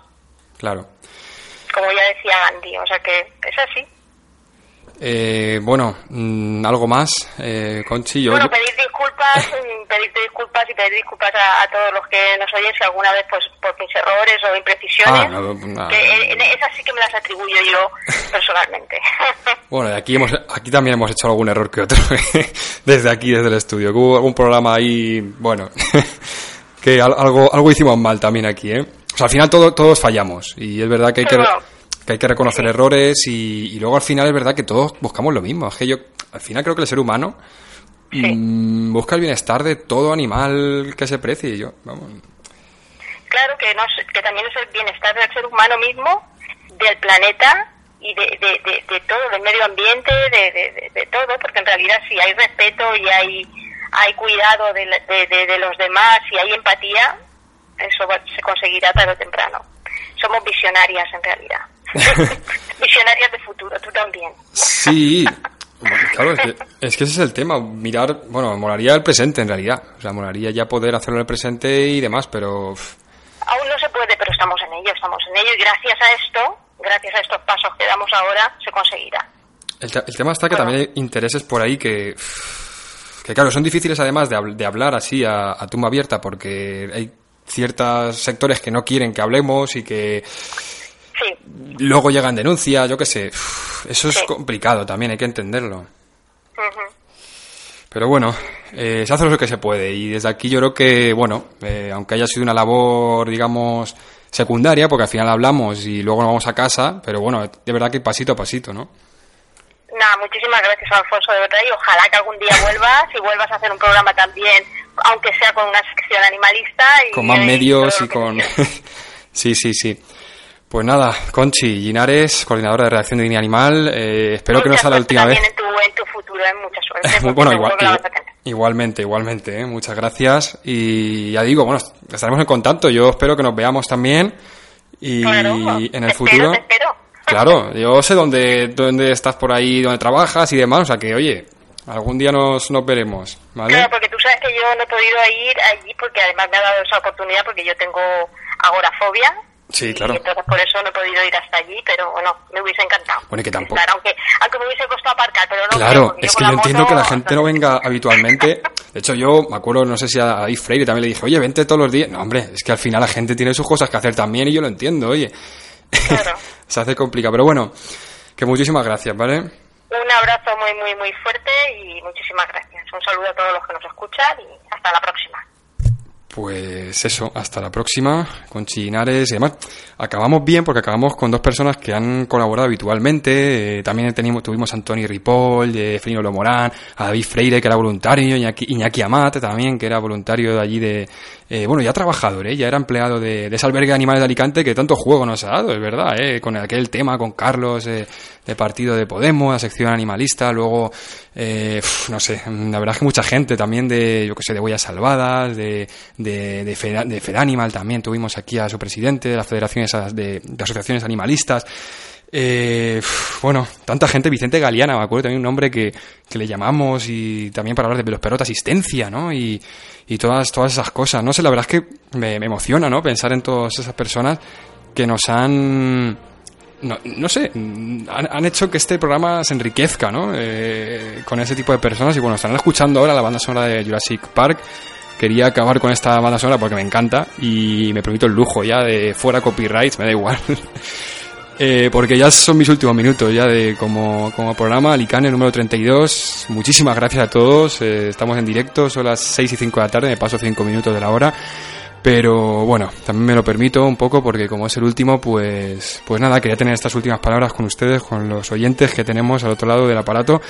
Speaker 1: Claro.
Speaker 7: como ya decía Gandhi. O sea que es así.
Speaker 1: Eh, bueno, mm, algo más, eh, Conchi. Yo,
Speaker 7: bueno, pedir disculpas, mm, pedirte disculpas y pedir disculpas a, a, todos los que nos oyen si alguna vez, pues, por mis errores o imprecisiones.
Speaker 1: Ah, no, no,
Speaker 7: que esas sí que me las atribuyo yo personalmente.
Speaker 1: bueno, aquí, hemos, aquí también hemos hecho algún error que otro, desde aquí, desde el estudio. Que hubo algún programa ahí, bueno, que algo, algo hicimos mal también aquí, ¿eh? O sea, al final todo, todos fallamos y es verdad que hay que que hay que reconocer errores y, luego al final es verdad que todos buscamos lo mismo. Es que yo al final creo que el ser humano mm, busca el bienestar de todo animal que se precie. Y yo, vamos.
Speaker 7: Claro que, no, que también es el bienestar del ser humano mismo, del planeta y de, de, todo, del medio ambiente, de, todo, porque en realidad si hay respeto y hay, hay cuidado de, los demás y hay empatía, eso se conseguirá tarde o temprano. Somos visionarias en realidad. Visionarias de futuro, tú también.
Speaker 1: Sí, claro, es que, es que, ese es el tema. Mirar, bueno, molaría el presente en realidad. O sea, molaría ya poder hacerlo en el presente y demás, pero.
Speaker 7: Aún no se puede, pero estamos en ello, estamos en ello y gracias a esto, gracias a estos pasos que damos ahora, se conseguirá.
Speaker 1: El, tema está que también hay intereses por ahí que. Que claro, son difíciles además de, de hablar así a, a tumba abierta porque hay ciertos sectores que no quieren que hablemos y que Luego llegan denuncias, yo qué sé. eso es complicado también, hay que entenderlo. Pero bueno, eh, se hace lo que se puede. Y desde aquí yo creo que, bueno, eh, aunque haya sido una labor, digamos, secundaria, porque al final hablamos y luego nos vamos a casa, pero bueno, de verdad que pasito a pasito, ¿no?
Speaker 7: Nada, muchísimas gracias, Alfonso, de verdad, y ojalá que algún día vuelvas y vuelvas a hacer un programa también, aunque sea con una sección animalista. Y,
Speaker 1: con más medios y con... sí, sí, sí. Pues nada, Conchi Linares, coordinadora de redacción de Línea Animal, eh, espero que no sea la última vez.
Speaker 7: En tu, en tu futuro, en mucha suerte.
Speaker 1: bueno, igual, igualmente, igualmente, ¿eh? muchas gracias. Y ya digo, bueno, estaremos en contacto, yo espero que nos veamos también. Y en el futuro...
Speaker 7: espero.
Speaker 1: Claro, yo sé dónde, dónde estás por ahí, dónde trabajas y demás, o sea que, oye, algún día nos, nos veremos, ¿vale?
Speaker 7: Claro, porque tú sabes que yo no he podido ir allí porque además me ha dado esa oportunidad porque yo tengo agorafobia
Speaker 1: Sí, claro.
Speaker 7: Y entonces por eso no he podido ir hasta allí, pero bueno, me hubiese encantado.
Speaker 1: Bueno, que tampoco.
Speaker 7: aunque, aunque me hubiese costado aparcar, pero no.
Speaker 1: Claro, es que yo entiendo que la gente no venga habitualmente. De hecho, yo me acuerdo, no sé si a David Freire también le dije, oye, vente todos los días. No, hombre, es que al final la gente tiene sus cosas que hacer también y yo lo entiendo, oye. Claro. Se hace complicado, pero bueno, que muchísimas gracias, ¿vale?
Speaker 7: Un abrazo muy, muy, muy fuerte y muchísimas gracias. Un saludo a todos los que nos escuchan y hasta la próxima.
Speaker 1: Pues eso, hasta la próxima, con Chinares y demás. Acabamos bien porque acabamos con dos personas que han colaborado habitualmente. Eh, también tenemos, tuvimos a Antoni Ripoll, de Frino Lomorán, a David Freire, que era voluntario, Iñaki, Iñaki Amate también, que era voluntario de allí de, eh, bueno, ya trabajador, ¿eh? ya era empleado de, de, ese albergue de animales de Alicante que tanto juego nos ha dado, es verdad, ¿eh? con aquel tema con Carlos eh, de partido de Podemos, la sección animalista, luego, eh, no sé, la verdad es que mucha gente también de, yo que sé, de Huellas Salvadas, de, de, de, Fedanimal también, tuvimos aquí a su presidente de las de, de asociaciones animalistas. Eh, bueno, tanta gente, Vicente Galeana, me acuerdo también un nombre que, que le llamamos y también para hablar de de asistencia, ¿no? Y, y todas, todas esas cosas. No sé, la verdad es que me, emociona, ¿no? Pensar en todas esas personas que nos han... No, no sé, han, hecho que este programa se enriquezca, ¿no? Eh, con ese tipo de personas. Y bueno, están escuchando ahora la banda sonora de Jurassic Park. Quería acabar con esta banda sonora porque me encanta y me permito el lujo ya de fuera copyrights, me da igual. Eh, porque ya son mis últimos minutos ya de como, como programa Alicane número 32. Muchísimas gracias a todos. Eh, estamos en directo, son las 6 y 5 de la tarde, me paso 5 minutos de la hora. Pero bueno, también me lo permito un poco porque como es el último, pues, pues nada, quería tener estas últimas palabras con ustedes, con los oyentes que tenemos al otro lado del aparato.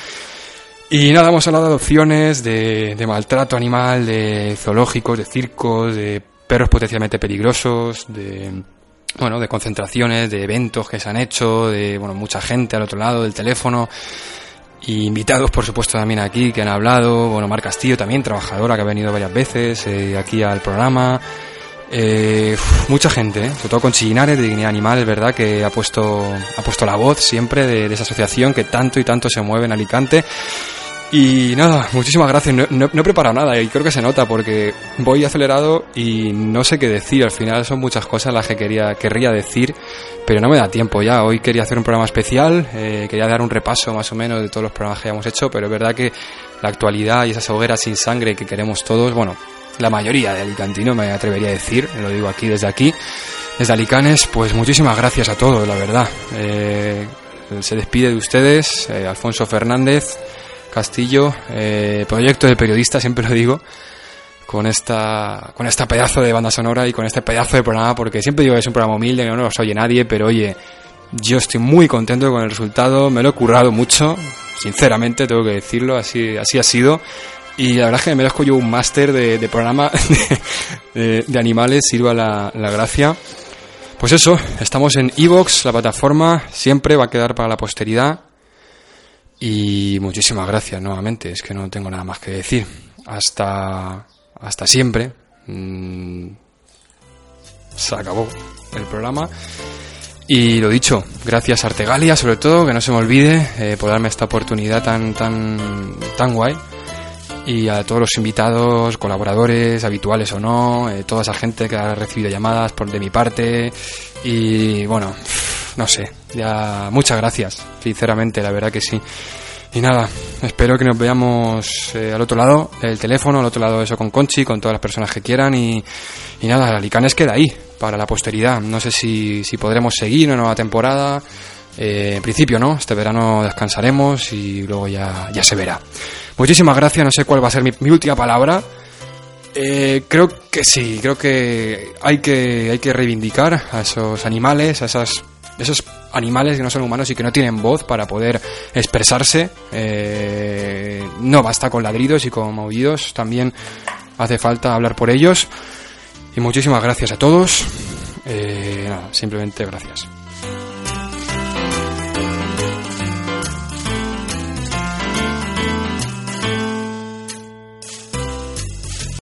Speaker 1: Y nada, hemos hablado de adopciones, de, maltrato animal, de zoológicos, de circos, de perros potencialmente peligrosos, de bueno, de concentraciones, de eventos que se han hecho, de bueno, mucha gente al otro lado del teléfono. Y invitados, por supuesto, también aquí que han hablado. Bueno, Mar Castillo también, trabajadora que ha venido varias veces eh, aquí al programa. Eh, mucha gente, ¿eh? sobre todo con Chillinares de Dignidad Animal, es verdad que ha puesto, ha puesto la voz siempre de, esa asociación que tanto y tanto se mueve en Alicante. Y nada, muchísimas gracias. No, no- no he preparado nada y creo que se nota porque voy acelerado y no sé qué decir. Al final son muchas cosas las que quería, querría decir, pero no me da tiempo ya. Hoy quería hacer un programa especial, eh, quería dar un repaso más o menos de todos los programas que hayamos hecho, pero es verdad que la actualidad y esas hogueras sin sangre que queremos todos, bueno, la mayoría de Alicantino me atrevería a decir, lo digo aquí desde aquí, desde Alicanes, pues muchísimas gracias a todos, la verdad. Eh, se despide de ustedes, eh, Alfonso Fernández. Castillo, eh, proyecto de periodista, siempre lo digo, con esta, con esta pedazo de banda sonora y con este pedazo de programa, porque siempre digo que es un programa humilde, que no nos oye nadie, pero oye, yo estoy muy contento con el resultado, me lo he currado mucho, sinceramente tengo que decirlo, así, así ha sido. Y la verdad es que me merezco yo un máster de, programa de animales, sirva la, la gracia. Pues eso, estamos en Evox, la plataforma, siempre va a quedar para la posteridad. Y muchísimas gracias nuevamente, es que no tengo nada más que decir. Hasta, hasta siempre. Mm, se acabó el programa. Y lo dicho, gracias a Artegalia, sobre todo, que no se me olvide, eh, por darme esta oportunidad tan, tan, tan guay. Y a todos los invitados, colaboradores, habituales o no, eh, toda esa gente que ha recibido llamadas por de mi parte. Y bueno, no sé, ya muchas gracias, sinceramente, la verdad que sí. Y nada, espero que nos veamos eh, al otro lado del teléfono, al otro lado eso con Conchi, con todas las personas que quieran. Y, y nada, Alicanes queda ahí para la posteridad. No sé si, si podremos seguir una nueva temporada. Eh, en principio no, este verano descansaremos y luego ya, ya se verá. Muchísimas gracias, no sé cuál va a ser mi, mi última palabra. Eh, creo que sí, creo que hay que hay que reivindicar a esos animales, a esas, esos animales que no son humanos y que no tienen voz para poder expresarse. Eh, no basta con ladridos y con maullidos, también hace falta hablar por ellos. Y muchísimas gracias a todos. Eh, nada, simplemente gracias.